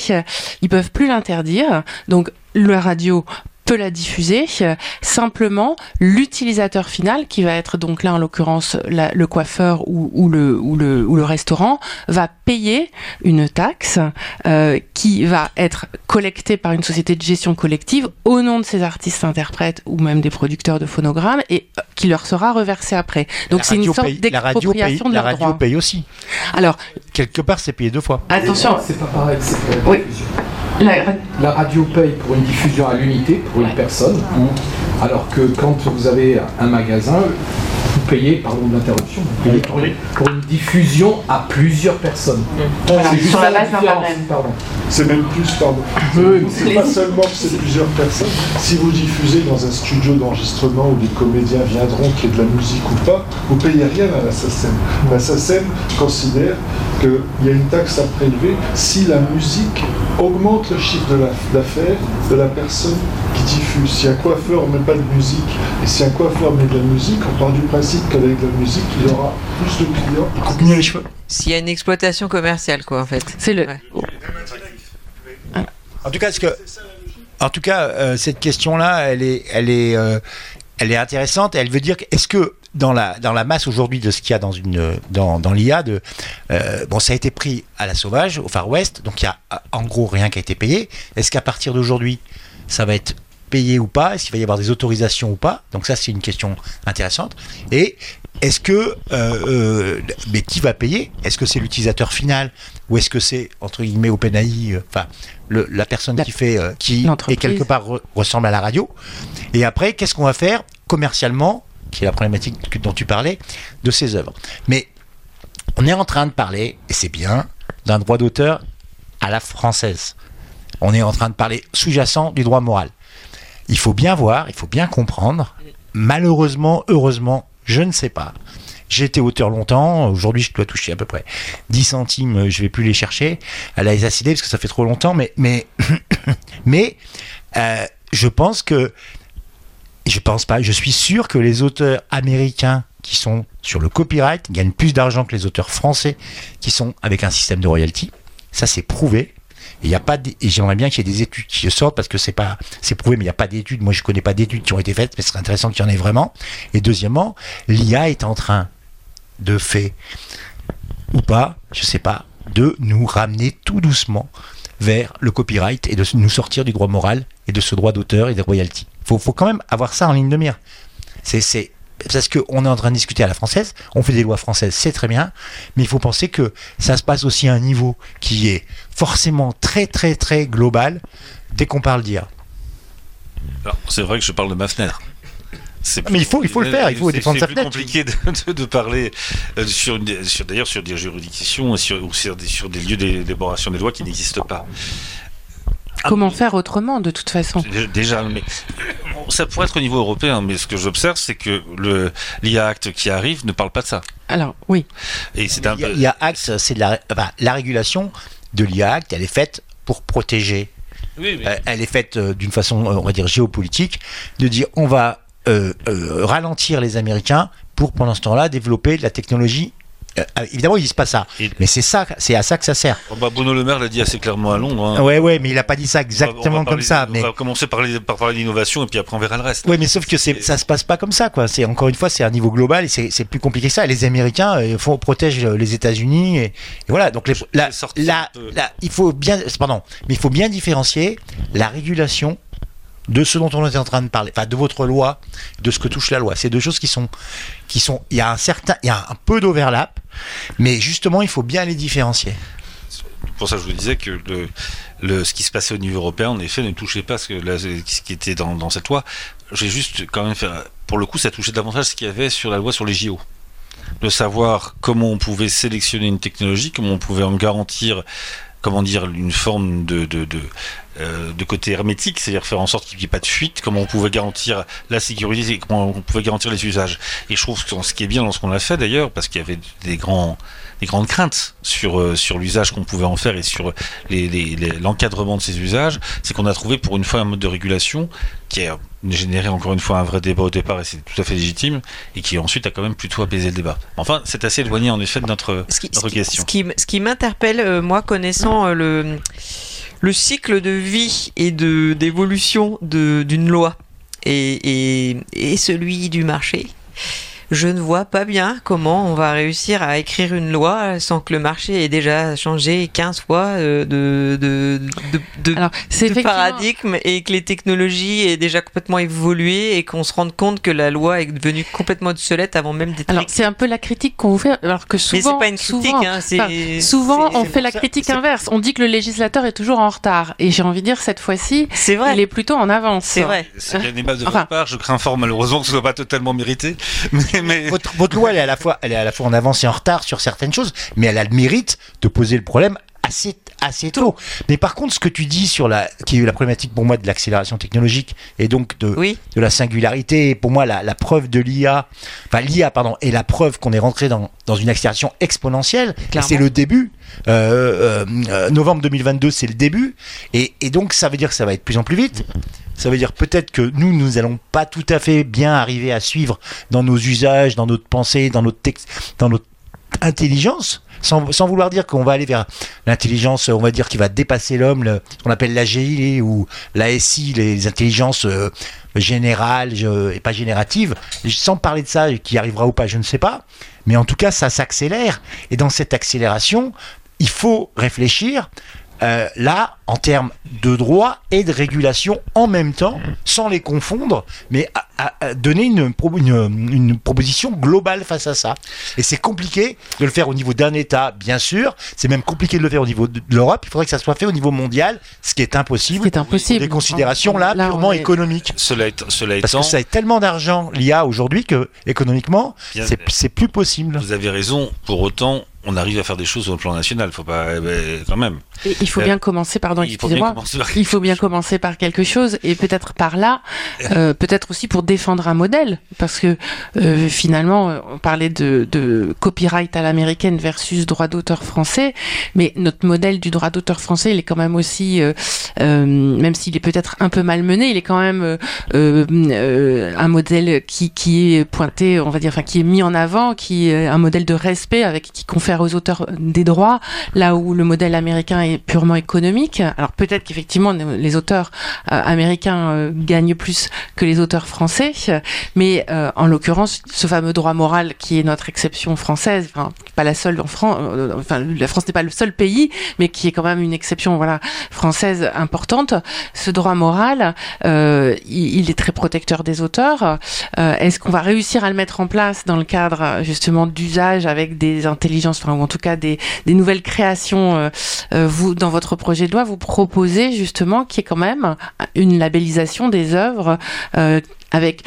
ils peuvent plus l'interdire. Donc la radio peut la diffuser. euh, Simplement, l'utilisateur final, qui va être donc là en l'occurrence la- le coiffeur ou, ou le, ou, le, ou le restaurant, va payer une taxe euh, qui va être collectée par une société de gestion collective au nom de ces artistes interprètes ou même des producteurs de phonogrammes et euh, qui leur sera reversée après. Donc c'est une sorte paye- la radio paye, d'expropriation de la radio droits. paye aussi. Alors Quelque part, c'est payé deux fois. attention, C'est pas pareil. c'est pas- Oui. La radio. paye pour une diffusion à l'unité, pour une personne, alors que quand vous avez un magasin, payez, pardon de l'interruption, vous payez pour une, pour une diffusion à plusieurs personnes. Voilà, C'est juste sur la base d'un. Pardon. C'est même plus, pardon. C'est pas seulement que c'est plusieurs personnes. Si vous diffusez dans un studio d'enregistrement où des comédiens viendront, qu'il y ait de la musique ou pas, vous payez rien à la SACEM. La SACEM considère qu'il y a une taxe à prélever si la musique augmente le chiffre de la- d'affaires de la personne qui diffuse. Si un coiffeur ne met pas de musique et si un coiffeur met de la musique, on part du principe qu'avec la musique, il y aura plus de clients. Coupe mieux les cheveux. S'il y a une exploitation commerciale, quoi, en fait. C'est le. Ouais. En tout cas, ce que, en tout cas, euh, cette question-là, elle est, elle est, euh, elle est intéressante. Elle veut dire que est-ce que dans la dans la masse aujourd'hui de ce qu'il y a dans une dans, dans l'IA, de euh, bon, ça a été pris à la sauvage au Far West, donc il y a en gros rien qui a été payé. Est-ce qu'à partir d'aujourd'hui, ça va être payé ou pas Est-ce qu'il va y avoir des autorisations ou pas? Donc ça, c'est une question intéressante. Et est-ce que, euh, euh, mais qui va payer? Est-ce que c'est l'utilisateur final ou est-ce que c'est entre guillemets OpenAI, enfin le- la personne La- qui fait, euh, qui est quelque part re- ressemble à la radio Et après, qu'est-ce qu'on va faire commercialement, qui est la problématique que- dont tu parlais, de ces œuvres? Mais on est en train de parler, et c'est bien, d'un droit d'auteur à la française. On est en train de parler sous-jacent du droit moral. Il faut bien voir, il faut bien comprendre. Malheureusement, heureusement, je ne sais pas. J'ai été auteur longtemps, aujourd'hui je dois toucher à peu près 10 centimes, je vais plus les chercher à la SACD parce que ça fait trop longtemps, mais, mais, mais euh, je pense que, je pense pas, je suis sûr que les auteurs américains qui sont sur le copyright gagnent plus d'argent que les auteurs français qui sont avec un système de royalty. Ça c'est prouvé. Il y a pas et j'aimerais bien qu'il y ait des études qui sortent parce que c'est pas c'est prouvé mais il n'y a pas d'études. Moi je connais pas d'études qui ont été faites mais ce serait intéressant qu'il y en ait vraiment. Et deuxièmement, l'IA est en train de fait ou pas, je sais pas, de nous ramener tout doucement vers le copyright et de nous sortir du droit moral et de ce droit d'auteur et des royalties. Faut, faut quand même avoir ça en ligne de mire. C'est parce qu'on est en train de discuter à la française, on fait des lois françaises, c'est très bien, mais il faut penser que ça se passe aussi à un niveau qui est forcément très très très global dès qu'on parle d'IA. Alors, c'est vrai que je parle de ma fenêtre. C'est Mais il faut- il faut le faire, il faut c'est- défendre sa C'est fenêtre. compliqué de, de- de parler euh, sur, une- sur d'ailleurs sur des juridictions et sur des, sur des lieux d'élaboration des lois qui n'existent pas. Comment faire autrement, de toute façon Dé- Déjà, mais ça pourrait être au niveau européen, mais ce que j'observe, c'est que le l'IA Act qui arrive ne parle pas de ça. Alors, oui. Et c'est un Il y a- peu. il y a Act, c'est de la, enfin, la régulation de l'IA Act, elle est faite pour protéger Oui, mais- Euh, elle est faite euh, d'une façon, euh, on va dire, géopolitique, de dire on va euh, euh, ralentir les Américains pour, pendant ce temps-là, développer de la technologie. Euh, euh, évidemment, ils disent pas ça, Et- mais c'est ça, c'est à ça que ça sert. Bon, bah, Bruno Le Maire l'a dit assez clairement à Londres. hein. Ouais, ouais, mais il a pas dit ça On va- on va exactement comme ça. Mais On va commencer par, les- par parler d'innovation et puis après on verra le reste. ouais, mais sauf que c'est, ça se passe pas comme ça, quoi. C'est encore une fois, c'est un niveau global et c'est, plus compliqué que ça. Les Américains euh, font protègent euh, les États-Unis et, et voilà. Donc les, la, la- la- il faut bien, pardon, mais il faut bien différencier la régulation de ce dont on est en train de parler, enfin de votre loi, de ce que touche la loi. C'est deux choses qui sont, qui sont, il y a un certain, il y a un peu d'overlap, mais justement, il faut bien les différencier. pour ça je vous disais que le, le, ce qui se passait au niveau européen, en effet, ne touchait pas ce, que, ce qui était dans, dans cette loi. J'ai juste quand même fait, pour le coup, ça touchait davantage ce qu'il y avait sur la loi sur les JO. De savoir comment on pouvait sélectionner une technologie, comment on pouvait en garantir, comment dire, une forme de, de, de, euh, de côté hermétique, c'est-à-dire faire en sorte qu'il n'y ait pas de fuite, comment on pouvait garantir la sécurité et comment on pouvait garantir les usages. Et je trouve que ce qui est bien dans ce qu'on a fait d'ailleurs, parce qu'il y avait des grands des grandes craintes sur, euh, sur l'usage qu'on pouvait en faire et sur les- les- les- l'encadrement de ces usages, c'est qu'on a trouvé pour une fois un mode de régulation qui a généré encore une fois un vrai débat au départ et c'est tout à fait légitime et qui ensuite a quand même plutôt apaisé le débat. Enfin, c'est assez éloigné en effet de notre, Ce qui, ce notre qui- question. ce qui m- ce qui m'interpelle, euh, moi, connaissant le, le cycle de vie et de d'évolution d'une loi et celui du marché, je ne vois pas bien comment on va réussir à écrire une loi sans que le marché ait déjà changé 15 fois euh, de, de, de, de, Alors, de effectivement- paradigme et que les technologies aient déjà complètement évolué et qu'on se rende compte que la loi est devenue complètement obsolète avant même d'être Alors, c'est un peu la critique qu'on vous fait, alors que Mais souvent, c'est pas une critique, souvent, hein, c'est- enfin, souvent on fait la ça- critique inverse. On dit que le législateur est toujours en retard. Et j'ai envie de dire, cette fois-ci, C'est vrai. il est plutôt en avance. C'est vrai. C'est bien aimable de Enfin. votre part. Je crains fort malheureusement que ce soit pas totalement mérité. Mais, Votre, loi, est, à la fois, est à la fois en avance et en retard sur certaines choses, mais elle a le mérite de poser le problème assez, assez tôt. Mais par contre, ce que tu dis sur la, qui est la problématique pour moi de l'accélération technologique et donc de, Oui. de la singularité, pour moi, la, la preuve de l'IA, enfin l'IA, pardon, est la preuve qu'on est rentré dans, dans une accélération exponentielle. Et Clairement. C'est le début. Euh, euh, euh, novembre 2022, c'est le début. Et, et donc, ça veut dire que ça va être de plus en plus vite. Ça veut dire peut-être que nous, nous allons pas tout à fait bien arriver à suivre dans nos usages, dans notre pensée, dans notre texte, dans notre intelligence, sans, vouloir dire qu'on va aller vers l'intelligence, on va dire, qui va dépasser l'homme, ce qu'on appelle l'AGI ou l'ASI, les, intelligences euh, générales et pas génératives. Sans parler de ça, qui arrivera ou pas, je ne sais pas. Mais en tout cas, ça s'accélère. Et dans cette accélération, il faut réfléchir euh, là, en termes de droit et de régulation en même temps, sans les confondre, mais à, à- à donner une, pro- une, une proposition globale face à ça. Et c'est compliqué de le faire au niveau d'un État, bien sûr. C'est même compliqué de le faire au niveau de de l'Europe. Il faudrait que ça soit fait au niveau mondial, ce qui est Ce impossible. qui est impossible. Des considérations là, purement est- économiques. cela, est- cela Parce étant, que ça a tellement d'argent l'IA aujourd'hui que économiquement, c'est c'est plus possible. vous avez raison. Pour autant, on arrive à faire des choses au plan national. Faut pas, eh ben, quand même. Et il faut Euh, bien commencer, pardon, excusez-moi. Il faut bien commencer par quelque chose et peut-être par là, euh, peut-être aussi pour défendre un modèle, parce que euh, finalement, on parlait de, de copyright à l'américaine versus droit d'auteur français, mais notre modèle du droit d'auteur français, il est quand même aussi, même s'il est peut-être un peu malmené, il est quand même un modèle qui, qui est pointé, on va dire, enfin qui est mis en avant, qui est un modèle de respect avec qui confère aux auteurs des droits, là où le modèle américain est purement économique. Alors peut-être qu'effectivement les auteurs euh, américains euh, gagnent plus que les auteurs français, mais euh, en l'occurrence ce fameux droit moral qui est notre exception française, pas la seule en France, enfin la France n'est pas le seul pays, mais qui est quand même une exception voilà française importante. Ce droit moral, il, est très protecteur des auteurs. Est-ce qu'on va réussir à le mettre en place dans le cadre justement d'usage avec des intelligences, ou en tout cas des, nouvelles créations euh, euh, Vous, dans votre projet de loi, vous proposez justement qu'il y ait quand même une labellisation des œuvres euh, avec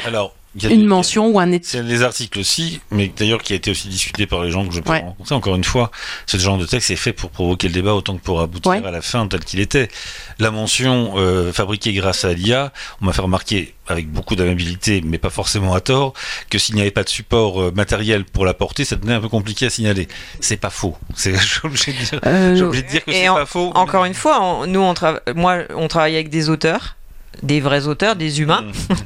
y a une des- mention ou un étiquette. C'est les articles aussi, mais d'ailleurs qui a été aussi discuté par les gens que je peux Ouais. rencontrer. Encore une fois, ce genre de texte est fait pour provoquer le débat autant que pour aboutir Ouais. à la fin tel qu'il était. La mention euh, fabriquée grâce à l'IA, on m'a fait remarquer avec beaucoup d'amabilité, mais pas forcément à tort, que s'il n'y avait pas de support euh, matériel pour la porter, ça devenait un peu compliqué à signaler. C'est pas faux. C'est, je suis obligé de dire, Euh, obligé de dire que c'est pas faux. Encore une fois, on- nous, on moi, on travaille avec des auteurs, des vrais auteurs, des humains. Mm.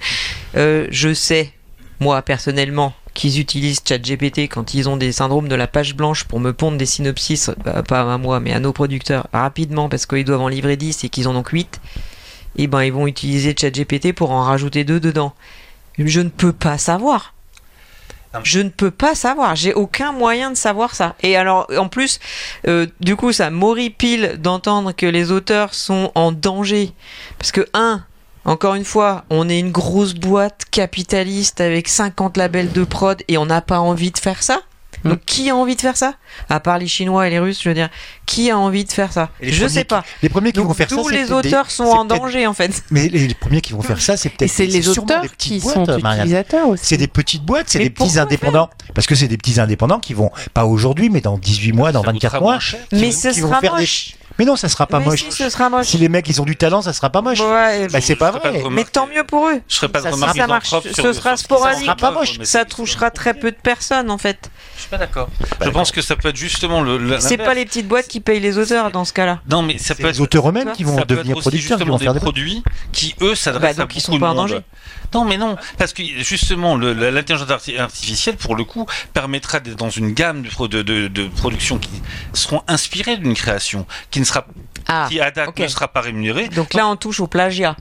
Euh, je sais, moi personnellement, qu'ils utilisent ChatGPT quand ils ont des syndromes de la page blanche pour me pondre des synopsis, euh, pas à moi, mais à nos producteurs, rapidement, parce qu'ils doivent en livrer 10 et qu'ils en ont que 8. Et ben, ils vont utiliser ChatGPT pour en rajouter deux dedans. Je ne peux pas savoir. Je ne peux pas savoir. J'ai aucun moyen de savoir ça. Et alors, en plus, euh, du coup, ça m'horripile d'entendre que les auteurs sont en danger. Parce que, un, encore une fois, on est une grosse boîte capitaliste avec 50 labels de prod et on n'a pas envie de faire ça. Mm. Donc, qui a envie de faire ça? À part les Chinois et les Russes, je veux dire, qui a envie de faire ça? Je sais qui- pas. Les premiers qui Donc, vont faire ça, tous les des- auteurs sont en danger, en fait. Mais les, les premiers qui vont faire ça, c'est Et peut-être c'est les auteurs qui boîtes, sont Marianne. utilisateurs aussi. C'est des petites boîtes, c'est des petits indépendants. Parce que c'est des petits indépendants qui vont, pas aujourd'hui, mais dans 18 mois, dans Ça 24 coûtera mois. qui Mais vont- ce qui vont sera des- moche. Mais non, ça sera pas Mais moche. si, ce sera moche. Si les mecs ils ont du talent, ça sera pas moche. Ouais, Bah, c'est pas vrai. mais tant mieux pour eux. Je ferai pas Ça remarque ça marche. Ce sur- sera sporadique. Ça sera pas moche. Ça touchera très peu de personnes, en fait. Je suis pas d'accord. Bah, Je pense que ça peut être justement le. le- C'est pas les petites boîtes qui payent les auteurs dans ce cas-là. Non, mais ça C'est peut les être. auteurs eux-mêmes qui vont devenir producteurs, qui vont faire des produits qui eux Bah, s'adressent à donc ils beaucoup sont de pas en monde. danger. Non, mais non, parce que justement, l'intelligence arti- artificielle, pour le coup, permettra d'être dans une gamme de, de, de, de productions qui seront inspirées d'une création, qui ne sera, Ah, qui à date ne sera pas rémunérée. donc là on touche au plagiat.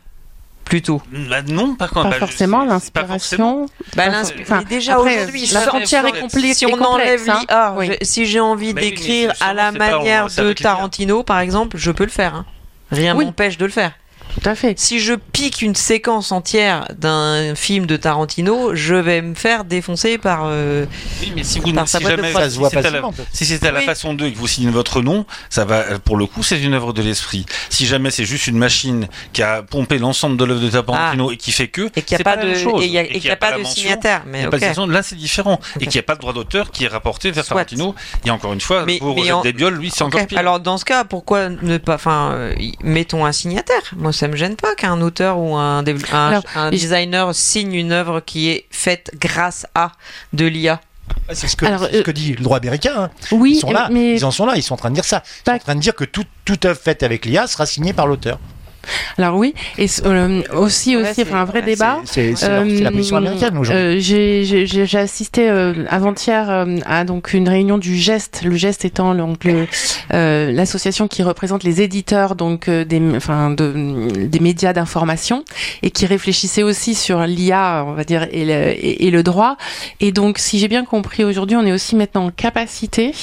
plutôt. Bah non, pas, quand, Pas bah, forcément pas forcément. l'inspiration. Bah, Pas l'inspi- for- enfin, mais déjà aujourd'hui, la frontière est si complexe. si on complexe, enlève hein. l'IA, Oui. je- si j'ai envie mais d'écrire à la manière de. Tarantino, par exemple, je peux le faire. hein. Rien Oui. m'empêche de le faire. Tout à fait. Si je pique une séquence entière d'un film de Tarantino, je vais me faire défoncer par. euh, Oui, mais si vous sa si jamais. Ça se voit si c'est à la- facilement. peut-être. Si c'est à la Oui. façon 2 et que vous signez votre nom, ça va, pour le coup, c'est une œuvre de l'esprit. Si jamais c'est juste une machine qui a pompé l'ensemble de l'œuvre de Tarantino et qui fait que, et qu'il n'y c'est a pas, la de, même chose. et a, Et et qu'il y a pas de signataire. Mais de là c'est différent. Et qu'il n'y a pas de droit d'auteur qui est rapporté vers Soit. Tarantino. Et encore une fois, Mais- pour mais Roger en- lui, c'est encore pire. Alors dans ce cas, pourquoi ne pas, enfin, euh, mettons un signataire. Moi, ça me gêne pas qu'un auteur ou un, Alors, designer signe une œuvre qui est faite grâce à de l'IA. Ah, C'est ce, euh, que dit le droit américain. hein. Oui, Ils sont là, mais ils en sont là, ils sont en train de dire ça. Ils sont en train de dire que tout, toute œuvre faite avec l'IA sera signée par l'auteur. Alors oui, et euh, aussi Ouais, aussi, enfin un vrai ouais, débat. C'est la position Euh, américaine aujourd'hui. euh, j'ai- assisté avant-hier à donc une réunion du Geste. Le Geste étant donc l'association qui représente les éditeurs donc des enfin de, des médias d'information et qui réfléchissait aussi sur l'IA, on va dire et le, et, et le droit. Et donc si j'ai bien compris aujourd'hui, on est aussi maintenant en capacité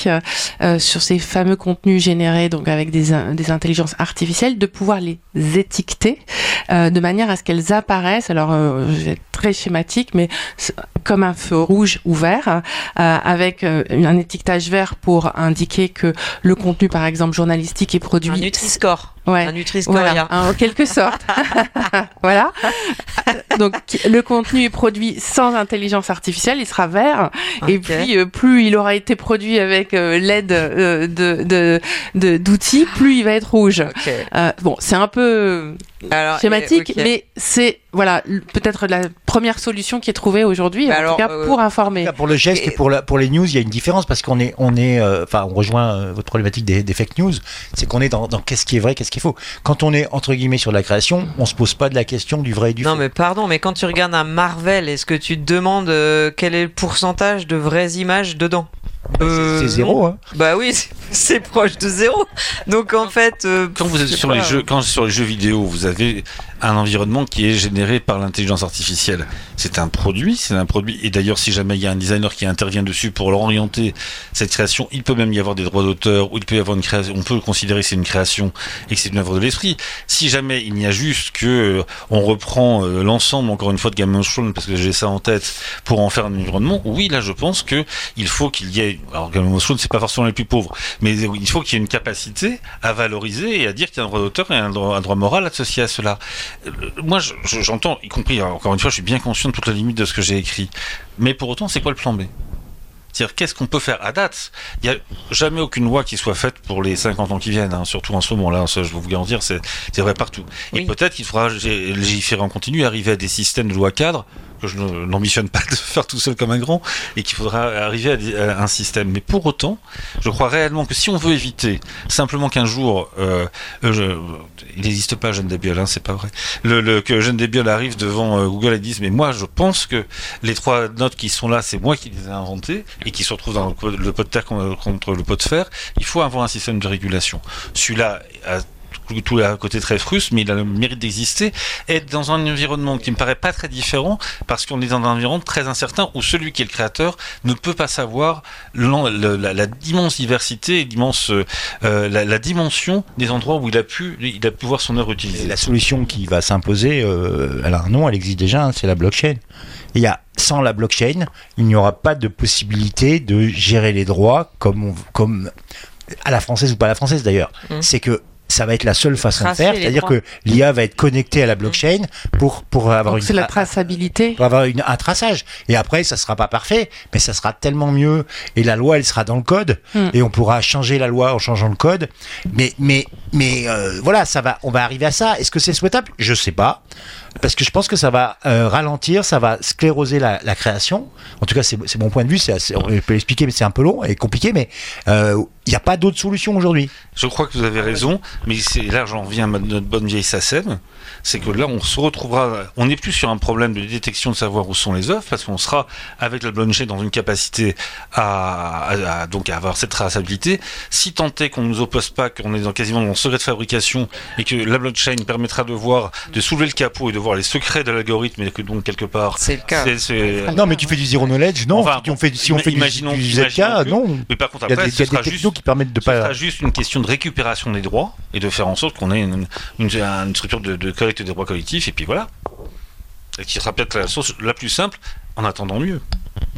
sur ces fameux contenus générés donc avec des, des intelligences artificielles de pouvoir les étiqueter euh, de manière à ce qu'elles apparaissent. Alors, euh, je vais être très schématique, mais comme un feu rouge ou vert, euh, avec euh, un étiquetage vert pour indiquer que le contenu, par exemple, journalistique est produit. Un Nutri-Score. Ouais. Un Voilà, hein, en quelque sorte. voilà. Donc le contenu est produit sans intelligence artificielle, il sera vert. Et puis euh, plus il aura été produit avec euh, l'aide euh, de de- de- d'outils, plus il va être rouge. Bon, c'est un peu Alors, schématique, euh, mais c'est voilà peut-être la première solution qui est trouvée aujourd'hui, en alors, tout cas euh, pour informer. cas, Pour le geste et pour, la- pour les news, il y a une différence parce qu'on est, on est, euh, enfin, on rejoint euh, votre problématique des, des fake news. C'est qu'on est dans, dans qu'est-ce qui est vrai, qu'est-ce qui est faux. Quand on est entre guillemets sur la création, on se pose pas de la question du vrai et du Non faux. mais pardon, mais quand tu regardes un Marvel, est-ce que tu te demandes euh, quel est le pourcentage de vraies images dedans? Euh, c'est zéro. Hein. Bah oui, c'est- proche de zéro. Donc en fait, euh, Quand vous êtes sur pas- les jeux, quand sur les jeux vidéo, vous avez un environnement qui est généré par l'intelligence artificielle. C'est un produit, c'est un produit. Et d'ailleurs, si jamais il y a un designer qui intervient dessus pour orienter cette création, il peut même y avoir des droits d'auteur ou il peut y avoir une création. On peut considérer que c'est une création et que c'est une œuvre de l'esprit. Si jamais il n'y a juste que euh, on reprend euh, l'ensemble, encore une fois, de Game of Thrones parce que j'ai ça en tête pour en faire un environnement, oui, là, je pense que il faut qu'il y ait. Alors, Game of Thrones, c'est pas forcément les plus pauvres, mais il faut qu'il y ait une capacité à valoriser et à dire qu'il y a un droit d'auteur et un droit moral associé à cela. Euh, Moi, je- je- j'entends, y compris, alors, encore une fois, je suis bien conscient de toutes les limites de ce que j'ai écrit. Mais pour autant, c'est quoi le plan B? C'est-à-dire, qu'est-ce qu'on peut faire à date? Il n'y a jamais aucune loi qui soit faite pour les 50 ans qui viennent, hein, surtout en ce moment-là, ça, je peux vous garantir, c'est c'est vrai partout. Et peut-être qu'il faudra légiférer en continu, arriver à des systèmes de loi cadre, que je ne- n'ambitionne pas de faire tout seul comme un grand, et qu'il faudra arriver à, un système. Mais pour autant, je crois réellement que si on veut éviter simplement qu'un jour, euh, euh, il n'existe pas Jeanne Desbiol, hein, c'est pas vrai, le, que Jeanne Desbiol arrive devant euh, Google et dise mais moi je pense que les trois notes qui sont là, c'est moi qui les ai inventées et qui se retrouvent dans le, pot- le pot de terre con- contre le pot de fer. Il faut avoir un système de régulation. Celui-là a tout- tout à côté très fruste, mais il a le mérite d'exister, être dans un environnement qui me paraît pas très différent, parce qu'on est dans un environnement très incertain où celui qui est le créateur ne peut pas savoir la, la immense diversité, l'immense, euh, la, la dimension des endroits où il a pu, il a pu voir son œuvre Et utilisée. la solution qui va s'imposer, euh, elle a un nom, elle existe déjà, hein, c'est la blockchain. Il y a, sans la blockchain, il n'y aura pas de possibilité de gérer les droits comme, on- comme à la française ou pas à la française d'ailleurs. Mm. C'est que ça va être la seule façon Tracer de faire, c'est-à-dire que l'IA va être connectée à la blockchain pour, pour avoir Donc une c'est la tra- traçabilité. pour avoir une, un traçage. Et après, ça sera pas parfait, mais ça sera tellement mieux. Et la loi, elle sera dans le code, Hmm. et on pourra changer la loi en changeant le code. Mais, mais, mais euh, voilà, ça va, on va arriver à ça. Est-ce que c'est souhaitable? Je sais pas, parce que je pense que ça va euh, ralentir, ça va scléroser la, création. En tout cas, c'est mon point de vue. Assez- on peut l'expliquer, mais c'est un peu long et compliqué. Mais euh, il n'y a pas d'autre solution aujourd'hui. Je crois que vous avez raison, mais là j'en reviens à notre bonne vieille SACEM, c'est que là on se retrouvera, on n'est plus sur un problème de détection de savoir où sont les œuvres, parce qu'on sera avec la blockchain dans une capacité à- donc à avoir cette traçabilité. Si tant est qu'on ne nous oppose pas, qu'on est dans, quasiment dans le secret de fabrication et que la blockchain permettra de voir, de soulever le capot et de voir les secrets de l'algorithme et que donc quelque part. C'est le cas. Non, mais tu fais du zero knowledge, non. Enfin, si on fait, si on fait du, imaginons- du imaginons ZK, non. Mais par contre, Il y a après, des, il y a ce des sera juste. qui permettent de Ce sera pas. juste une question de récupération des droits et de faire en sorte qu'on ait une, une- une structure de, de collecte des droits collectifs et puis voilà. Et qui sera peut-être la source la plus simple en attendant mieux.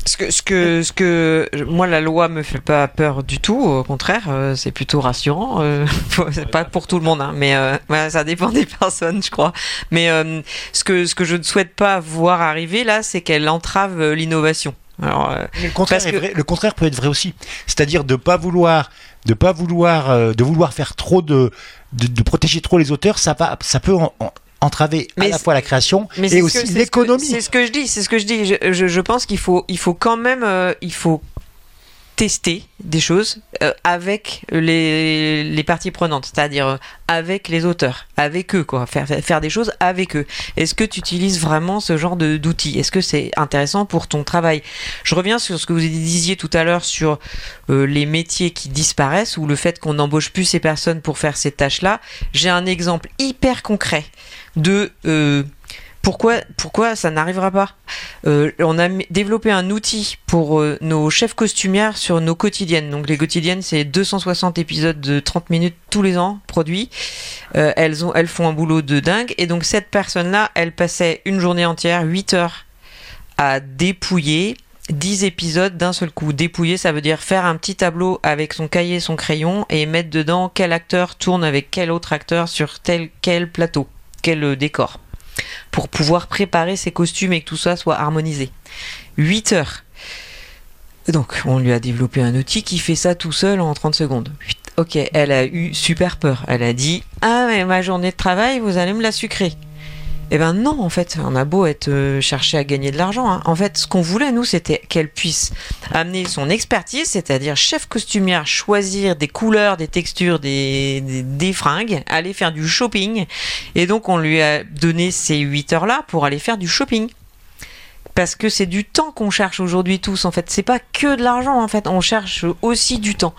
Ce que, ce que, ce que, moi, la loi me fait pas peur du tout. Au contraire, euh, c'est plutôt rassurant. euh, c'est pas pour tout le monde, hein, mais euh, ça dépend des personnes, je crois. Mais euh, ce que, ce que je ne souhaite pas voir arriver là, c'est qu'elle entrave euh, l'innovation. Alors, euh, le contraire, Parce est que- vrai- le contraire peut être vrai aussi. C'est-à-dire de pas vouloir, de pas vouloir, euh, de vouloir faire trop de, de, de protéger trop les auteurs, ça va, ça peut en- en- entraver à la fois la création Mais et aussi l'économie. C'est ce que je dis, c'est ce que je dis. Je, je- je pense qu'il faut, il faut quand même, euh, il faut tester des choses euh, avec les, les parties prenantes, c'est-à-dire euh, avec les auteurs, avec eux, quoi, faire, faire des choses avec eux. Est-ce que tu utilises vraiment ce genre d'outils? Est-ce que c'est intéressant pour ton travail? Je reviens sur ce que vous disiez tout à l'heure sur euh, les métiers qui disparaissent ou le fait qu'on n'embauche plus ces personnes pour faire ces tâches-là. J'ai un exemple hyper concret de euh, pourquoi, ça n'arrivera pas Euh, On a développé un outil pour euh, nos chefs costumières sur nos quotidiennes. Donc les quotidiennes, c'est 260 épisodes de 30 minutes tous les ans produits. Elles, ont, elles font un boulot de dingue. Et donc cette personne-là, elle passait une journée entière, 8 heures, à dépouiller 10 épisodes d'un seul coup. Dépouiller, ça veut dire faire un petit tableau avec son cahier son crayon et mettre dedans quel acteur tourne avec quel autre acteur sur tel quel plateau, quel euh, décor, pour pouvoir préparer ses costumes et que tout ça soit harmonisé. 8 heures. Donc, on lui a développé un outil qui fait ça tout seul en 30 secondes. Ok, elle a eu super peur. Elle a dit Ah, mais ma journée de travail, vous allez me la sucrer. Eh ben non, en fait, on a beau être euh, chercher à gagner de l'argent. hein. En fait, ce qu'on voulait, nous, c'était qu'elle puisse amener son expertise, c'est-à-dire chef costumière, choisir des couleurs, des textures, des, des, des fringues, aller faire du shopping. Et donc, on lui a donné ces 8 heures-là pour aller faire du shopping. Parce que c'est du temps qu'on cherche aujourd'hui tous, en fait. C'est pas que de l'argent, en fait. On cherche aussi du temps.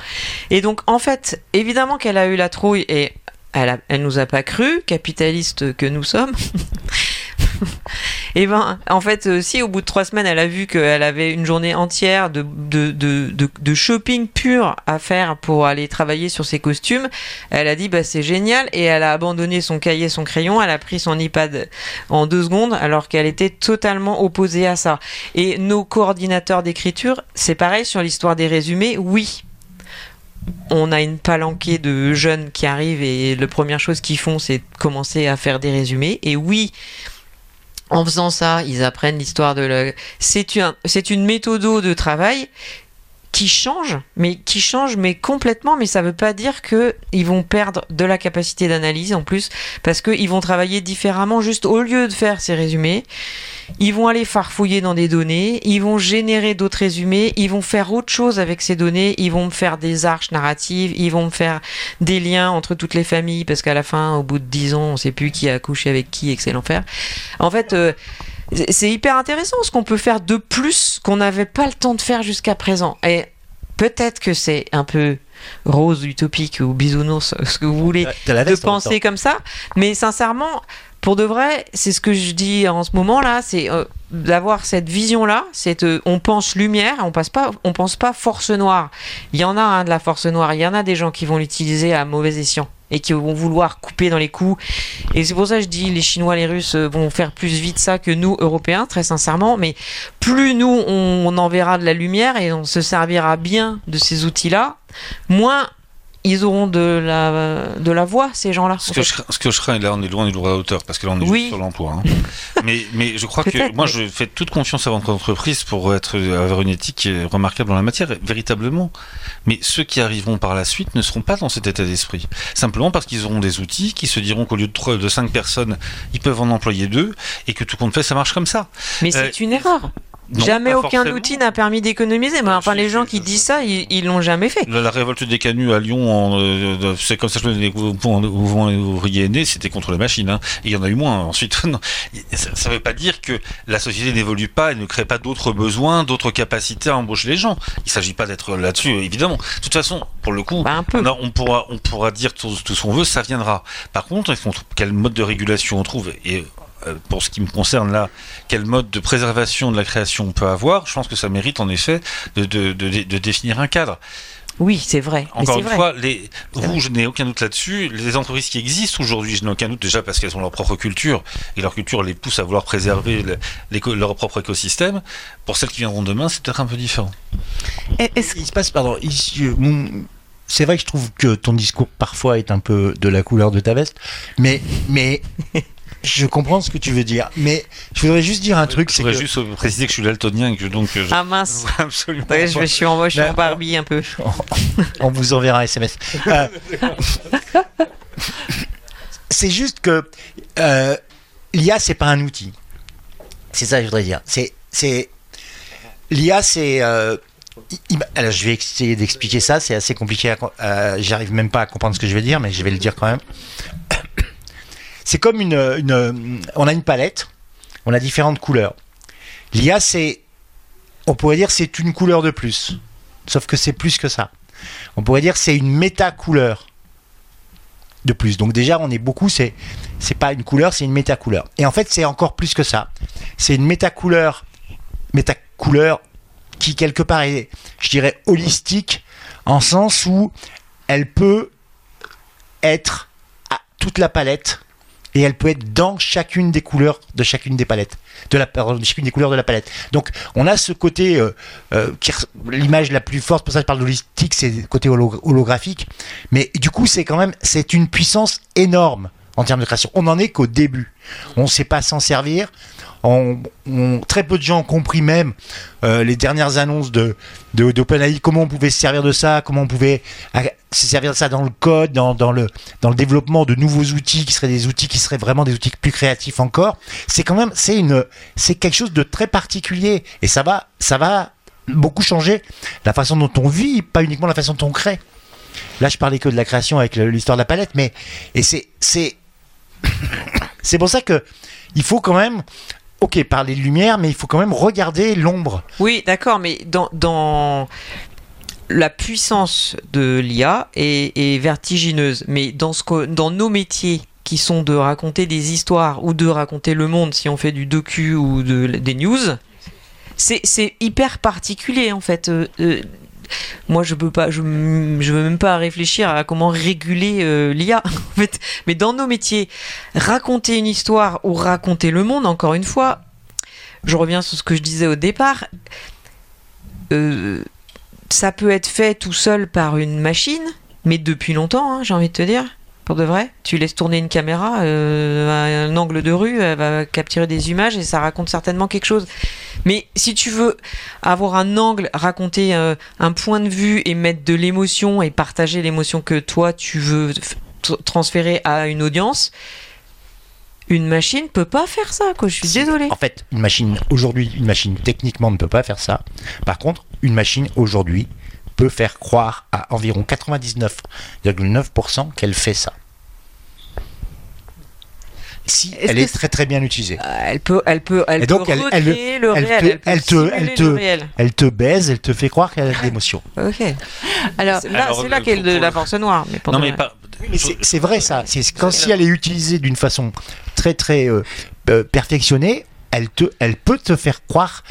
Et donc, en fait, évidemment qu'elle a eu la trouille et elle, a, nous a pas cru, capitaliste que nous sommes. et ben, en fait, euh, si au bout de trois semaines, elle a vu qu'elle avait une journée entière de shopping pur à faire pour aller travailler sur ses costumes, elle a dit bah c'est génial et elle a abandonné son cahier, son crayon, elle a pris son iPad en deux secondes alors qu'elle était totalement opposée à ça. Et nos coordinateurs d'écriture, c'est pareil sur l'histoire des résumés, oui, on a une palanquée de jeunes qui arrivent et la première chose qu'ils font, c'est commencer à faire des résumés. Et oui, en faisant ça, ils apprennent l'histoire de la... C'est une, c'est une méthode de travail qui change, mais qui change, mais complètement. Mais ça veut pas dire que ils vont perdre de la capacité d'analyse en plus, parce qu'ils vont travailler différemment. Juste au lieu de faire ces résumés, ils vont aller farfouiller dans des données, ils vont générer d'autres résumés, ils vont faire autre chose avec ces données, ils vont me faire des arches narratives, ils vont me faire des liens entre toutes les familles, parce qu'à la fin, au bout de 10 ans, on sait plus qui a couché avec qui et que c'est l'enfer. En fait, euh, c'est- hyper intéressant ce qu'on peut faire de plus qu'on n'avait pas le temps de faire jusqu'à présent. Et peut-être que c'est un peu rose utopique ou bisounours, ce que vous voulez, de penser comme ça. Mais sincèrement, pour de vrai, c'est ce que je dis en ce moment là, c'est euh, d'avoir cette vision là. C'est euh, on pense lumière, on passe pas, on pense pas force noire. Il y en a hein, de la force noire. Il y en a des gens qui vont l'utiliser à mauvais escient et qui vont vouloir couper dans les coups. Et c'est pour ça que je dis les Chinois, les Russes euh, vont faire plus vite ça que nous Européens, très sincèrement. Mais plus nous on, on enverra de la lumière et on se servira bien de ces outils là, moins ils auront de la, de la voix, ces gens-là. Ce que, je, crains- ce que je crains, là on est loin du droit d'auteur, parce que là on est Oui. juste sur l'emploi. hein. mais, mais je crois que moi je fais toute confiance à votre entreprise pour être, avoir une éthique euh, remarquable dans la matière, véritablement. Mais ceux qui arriveront par la suite ne seront pas dans cet état d'esprit. Simplement parce qu'ils auront des outils qui se diront qu'au lieu de, trois, de cinq personnes, ils peuvent en employer deux, et que tout compte fait, ça marche comme ça. Mais Euh, c'est une erreur. Non, jamais aucun forcément. outil n'a permis d'économiser. Mais enfin, les gens qui disent ça, ils l'ont jamais fait. La, la révolte des canuts à Lyon, en, euh, c'est comme ça que les mouvements ouvriers est né, c'était contre les machines. Hein. Et il y en a eu moins ensuite. non. Ça ne veut pas dire que la société n'évolue pas et ne crée pas d'autres besoins, d'autres capacités à embaucher les gens. Il ne s'agit pas d'être là-dessus, évidemment. De toute façon, pour le coup, Bah, un peu. on, a- on pourra, on pourra dire tout, tout ce qu'on veut, ça viendra. Par contre, quel mode de régulation on trouve? Et euh, pour ce qui me concerne là, quel mode de préservation de la création on peut avoir, je pense que ça mérite en effet de, de, de, de définir un cadre. Oui, c'est vrai. Encore une vrai. fois, les, vous, vrai. je n'ai aucun doute là-dessus. Les entreprises qui existent aujourd'hui, je n'ai aucun doute déjà parce qu'elles ont leur propre culture et leur culture les pousse à vouloir préserver le- leur propre écosystème. Pour celles qui viendront demain, c'est peut-être un peu différent. Est-ce Il se passe, pardon, euh, c'est vrai que je trouve que ton discours parfois est un peu de la couleur de ta veste, mais, mais je comprends ce que tu veux dire. Mais je voudrais juste dire un truc, Je voudrais que juste préciser que je suis daltonien et que donc je Ah mince. absolument Ouais, je, suis en, je suis en Ben, Barbie un peu. on vous enverra un SMS. Euh, c'est juste que euh, l'IA, c'est pas un outil. C'est ça que je voudrais dire. C'est, c'est l'IA, c'est. euh, alors, je vais essayer d'expliquer ça. C'est assez compliqué. euh, J'arrive même pas à comprendre ce que je vais dire, mais je vais le dire quand même. C'est comme une. On a une palette. On a différentes couleurs. L'IA, c'est. On pourrait dire c'est une couleur de plus. Sauf que c'est plus que ça. On pourrait dire c'est une méta-couleur de plus. Donc déjà, on est beaucoup, c'est c'est pas une couleur, c'est une méta-couleur. Et en fait, c'est encore plus que ça. C'est une méta-couleur, méta-couleur qui quelque part est, je dirais, holistique, en sens où elle peut être à toute la palette et elle peut être dans chacune des couleurs de chacune des palettes, de la de chacune des couleurs de la palette. Donc on a ce côté, euh, euh, l'image la plus forte, pour ça je parle d'holistique, c'est le côté holo- holographique, mais du coup c'est quand même, c'est une puissance énorme en termes de création. On n'en est qu'au début. On ne sait pas s'en servir. Très peu de gens ont compris même euh, les dernières annonces de d'OpenAI, comment on pouvait se servir de ça, comment on pouvait euh, se servir de ça dans le code, dans, le dans le développement de nouveaux outils qui seraient des outils qui seraient vraiment des outils plus créatifs encore. C'est quand même c'est une c'est quelque chose de très particulier et ça va ça va beaucoup changer la façon dont on vit, pas uniquement la façon dont on crée. Là, je parlais que de la création avec l'histoire de la palette, mais et c'est c'est c'est pour ça que il faut quand même ok parler de lumière, mais il faut quand même regarder l'ombre. Oui, d'accord, mais dans, dans la puissance de l'IA est, vertigineuse, mais dans, ce que, dans nos métiers qui sont de raconter des histoires ou de raconter le monde si on fait du docu ou de, des news, c'est c'est hyper particulier en fait. Euh, euh, moi, je peux pas, je, veux même pas réfléchir à comment réguler euh, l'IA. En mais dans nos métiers, raconter une histoire ou raconter le monde, encore une fois, je reviens sur ce que je disais au départ. euh, ça peut être fait tout seul par une machine, mais depuis longtemps, hein, j'ai envie de te dire. Pour de vrai, tu laisses tourner une caméra euh, à un angle de rue, elle va capturer des images et ça raconte certainement quelque chose. Mais si tu veux avoir un angle, raconter euh, un point de vue et mettre de l'émotion et partager l'émotion que toi tu veux transférer à une audience, une machine peut pas faire ça. Quoi. Je suis désolée. En fait, une machine aujourd'hui, une machine techniquement ne peut pas faire ça. Par contre, une machine aujourd'hui peut faire croire à environ 99,9% qu'elle fait ça. Si elle est très très bien utilisée. Euh, Elle peut, elle peut, elle Et donc, peut elle- le elle réel. te- elle peut elle te- elle le te- réel. Elle te baise, elle te fait croire qu'elle a de l'émotion. Ok. Alors, C'est là, c'est là qu'est la force noire. Mais Non mais pas. C'est vrai ça. C'est quand si elle est utilisée d'une façon très très euh, euh, perfectionnée, elle te, elle peut te faire croire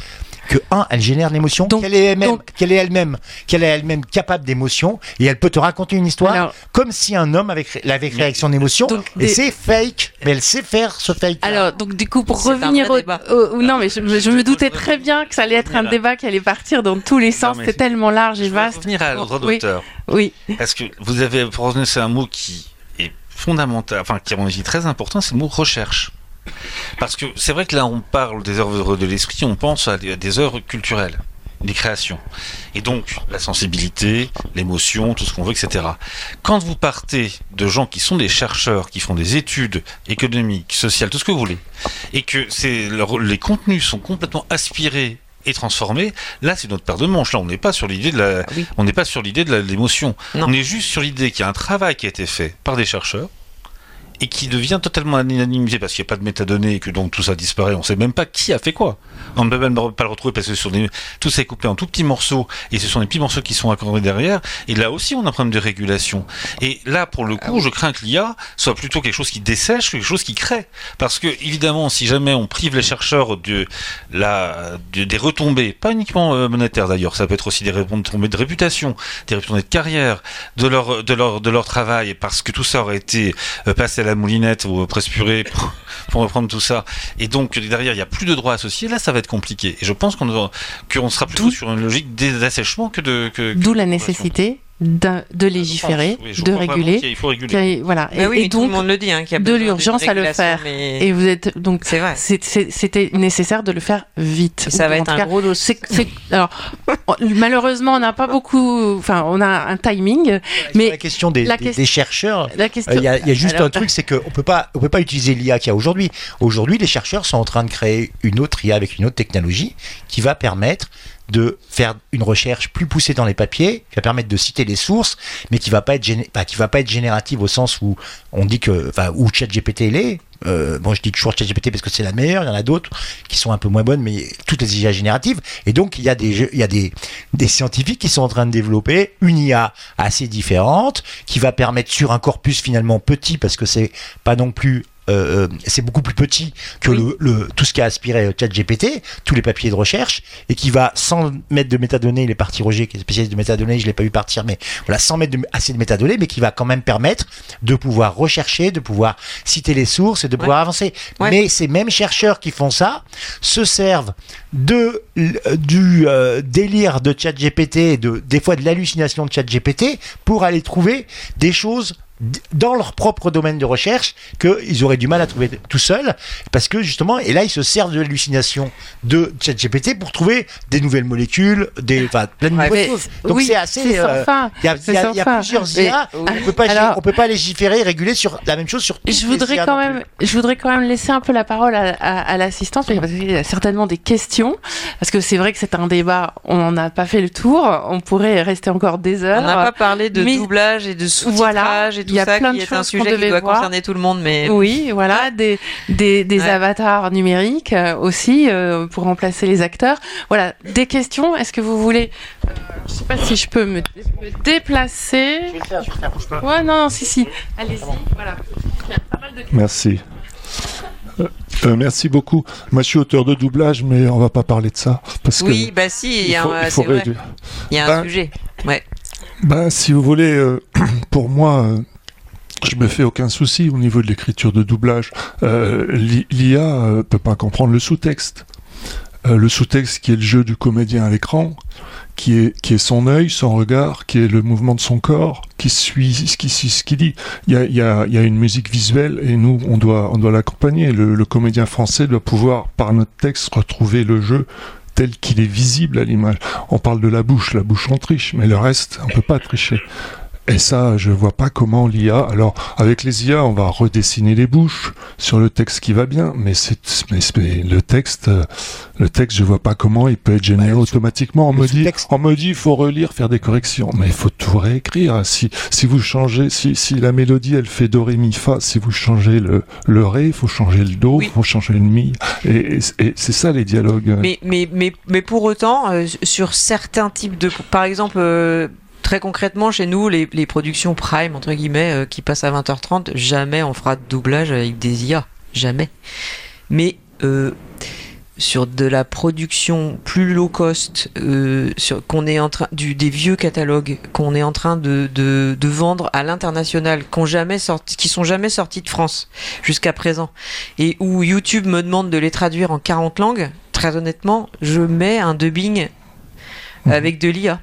que un, elle génère de l'émotion, qu'elle est elle-même, qu'elle est elle-même, qu'elle est elle-même capable d'émotion, et elle peut te raconter une histoire alors, comme si un homme avait, l'avait créé avec son émotion. Donc, Et des- c'est fake, mais elle sait faire ce fake. alors, donc du coup, pour revenir au, débat. au- au- non, mais je, je me doutais très bien que ça allait être un débat qui allait partir dans tous les sens. C'est tellement large et vaste. revenir à droit Oui. d'auteur. Oui. Parce que vous avez prononcé un mot qui est fondamental, enfin qui est très important, c'est le mot recherche. Parce que c'est vrai que là on parle des œuvres de l'esprit, on pense à des, œuvres culturelles, des créations. Et donc la sensibilité, l'émotion, tout ce qu'on veut, etc. Quand vous partez de gens qui sont des chercheurs, qui font des études économiques, sociales, tout ce que vous voulez, et que leur- les contenus sont complètement aspirés et transformés, là c'est notre paire de manches. Là on n'est pas sur l'idée de la, oui. on n'est pas sur l'idée de l'émotion. On est juste sur l'idée qu'il y a un travail qui a été fait par des chercheurs et qui devient totalement anonymisé parce qu'il n'y a pas de métadonnées et que donc tout ça disparaît. On ne sait même pas qui a fait quoi. On ne peut même pas le retrouver parce que sur tout c'est coupé en tout petits morceaux et ce sont des petits morceaux qui sont accordés derrière. Et là aussi, on a un problème de régulation. Et là, pour le coup, je crains que l'IA soit plutôt quelque chose qui dessèche, quelque chose qui crée. Parce que, évidemment, si jamais on prive les chercheurs de la, de- des retombées, pas uniquement euh, monétaires d'ailleurs, ça peut être aussi des retombées de réputation, des retombées de carrière, de leur, de leur, de leur travail, parce que tout ça aurait été euh, passé à la moulinette ou presque puré pour, pour reprendre tout ça. Et donc, derrière, il n'y a plus de droits associés. Là, ça va être compliqué. Et je pense qu'on sera plutôt sur une logique d'assèchement que de. que- D'où la nécessité de légiférer, Oui, je de réguler. qu'il faut réguler. Voilà. Bah Et, oui, et mais tout le donc, monde le dit, hein, qu'il y a de l'urgence à le faire. mais et vous êtes donc c'était nécessaire de le faire vite. Et ça va être un cas, gros dossier. alors, malheureusement, on n'a pas beaucoup. Enfin, on a un timing, mais la question des, la des- question- des chercheurs, la euh, question. il y, a- il y a juste Alors, un truc, c'est qu'on peut pas, on peut pas utiliser l'IA qu'il y a aujourd'hui. Aujourd'hui, les chercheurs sont en train de créer une autre IA avec une autre technologie qui va permettre de faire une recherche plus poussée dans les papiers, qui va permettre de citer les sources, mais qui va pas être va pas être générative au sens où on dit que, enfin, où ChatGPT l'est. Euh, bon, je dis toujours ChatGPT parce que c'est la meilleure. Il y en a d'autres qui sont un peu moins bonnes, mais toutes les IA génératives. Et donc, il y a des, il y a des scientifiques qui sont en train de développer une IA assez différente, qui va permettre sur un corpus finalement petit, parce que c'est pas non plus euh, euh, c'est beaucoup plus petit que Oui. le, le- tout ce qui a aspiré euh, ChatGPT, tous les papiers de recherche, et qui va, sans mettre de métadonnées, il est parti Roger, qui est spécialiste de métadonnées, je l'ai pas vu partir, mais voilà, sans mettre de- assez de métadonnées, mais qui va quand même permettre de pouvoir rechercher, de pouvoir citer les sources et de pouvoir avancer. Ouais. Mais ces mêmes chercheurs qui font ça se servent de l- du euh, délire de ChatGPT, de des fois de l'hallucination de ChatGPT pour aller trouver des choses dans leur propre domaine de recherche qu'ils auraient du mal à trouver tout seuls parce que justement et là ils se servent de l'hallucination de ChatGPT pour trouver des nouvelles molécules des enfin plein de Ouais, nouvelles choses donc oui, c'est assez euh, fin. il y a, y y plusieurs Mais- IA Oui. on peut pas Alors- on peut pas légiférer et réguler sur la même chose sur Je les voudrais quand même, je voudrais quand même laisser un peu la parole à, à- à l'assistance parce qu'il y a certainement des questions parce que c'est vrai que c'est un débat, on n'en a pas fait le tour, on pourrait rester encore des On heures. n'a pas parlé de mais- doublage et de sous-titrage Voilà, et tout il y a ça plein qui de est un sujet qui doit voir. concerner tout le monde, mais Oui, voilà, des, des, des Ouais. avatars numériques euh, aussi euh, pour remplacer les acteurs. Voilà, des questions. Est-ce que vous voulez euh, Je sais pas si je peux me, me déplacer. Je vais le faire, je vais le faire, pas. Ouais, non, non, si, si. Allez-y. Voilà. Il y a pas mal de questions. Merci. Euh, merci beaucoup. Moi, je suis auteur de doublage, mais on va pas parler de ça parce oui, que bah si, il y a, faut- un- il faut vrai, il y a un Ben, sujet. Ouais. Ben, si vous voulez, euh, pour moi, euh, je me fais aucun souci au niveau de l'écriture de doublage. Euh, L'I- L'IA euh, peut pas comprendre le sous-texte. Euh, le sous-texte qui est le jeu du comédien à l'écran, qui est, qui est son œil, son regard, qui est le mouvement de son corps, qui suit ce qui qu'il dit. Il y a, y, a, y a une musique visuelle et nous, on doit, on doit l'accompagner. Le, le comédien français doit pouvoir, par notre texte, retrouver le jeu tel qu'il est visible à l'image. On parle de la bouche, la bouche on triche, mais le reste, on peut pas tricher. Et ça, je vois pas comment l'IA. Alors, avec les IA, on va redessiner les bouches sur le texte qui va bien, mais c'est, mais, mais le texte, le texte, je vois pas comment il peut être généré Bah, automatiquement. On me dit, sous-texte. on me dit, il faut relire, faire des corrections, mais il faut tout réécrire. Si, si vous changez, si, si la mélodie elle fait do ré mi fa, si vous changez le, le ré, il faut changer le do, il Oui. faut changer le mi, et, et- et c'est ça les dialogues. Mais, mais, mais, mais pour autant, euh, sur certains types de. Par exemple, euh, très concrètement, chez nous, les, productions Prime, entre guillemets, euh, qui passent à 20h30, jamais on fera de doublage avec des IA. Jamais. Mais. euh, sur de la production plus low cost, euh, qu'on est en train des vieux catalogues qu'on est en train de, vendre à l'international, qui sont jamais sortis de France jusqu'à présent, et où YouTube me demande de les traduire en 40 langues, très honnêtement, je mets un dubbing. avec de l'IA.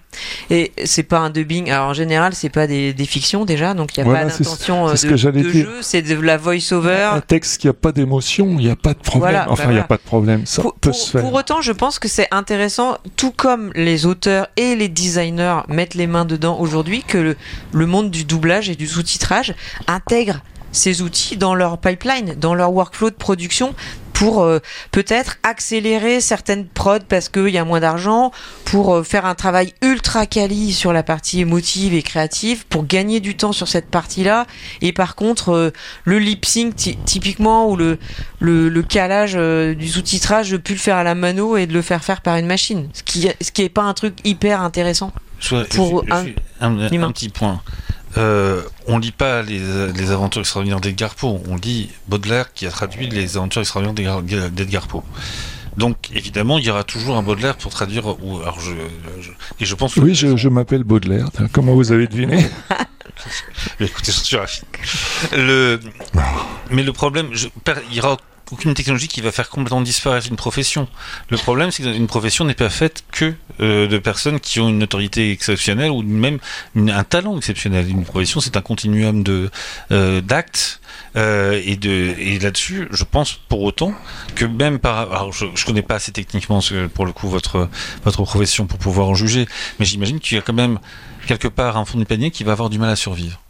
Et c'est pas un dubbing. Alors en général, c'est pas des, des fictions déjà, donc il n'y a Voilà, pas d'intention euh, ce de, jeu. C'est de la voice-over. Un texte qui a pas d'émotion, il n'y a pas de problème. Voilà, enfin, bah il n'y a pas de problème. Ça Pour, peut pour- se faire. pour autant, je pense que c'est intéressant, tout comme les auteurs et les designers mettent les mains dedans aujourd'hui, que le, le monde du doublage et du sous-titrage intègre ces outils dans leur pipeline, dans leur workflow de production, pour euh, peut-être accélérer certaines prods parce qu'il y a moins d'argent, pour euh, faire un travail ultra quali sur la partie émotive et créative, pour gagner du temps sur cette partie-là. Et par contre, euh, le lip sync ty- typiquement ou le, le, le calage du sous-titrage, de plus le faire à la mano et de le faire faire par une machine. Ce qui, ce qui est pas un truc hyper intéressant. Je, Pour je- je- un un, un humain. petit point. Euh, on lit pas les, les aventures extraordinaires d'Edgar Poe, on lit Baudelaire qui a traduit les aventures extraordinaires d'Edgar- Poe. Donc évidemment, il y aura toujours un Baudelaire pour traduire. Ou, alors je, je- et je pense. que- Oui, je, je m'appelle Baudelaire. Comment vous avez deviné? Écoutez, je suis ravi. Le, mais le problème, je, il y aura aucune technologie qui va faire complètement disparaître une profession. Le problème, c'est qu'une profession n'est pas faite que euh, de personnes qui ont une notoriété exceptionnelle ou même un talent exceptionnel. Une profession, c'est un continuum de euh, d'actes. euh, et de et là-dessus, je pense pour autant que même par alors je, je connais pas assez techniquement pour le coup votre votre profession pour pouvoir en juger, mais j'imagine qu'il y a quand même quelque part un fond du panier qui va avoir du mal à survivre.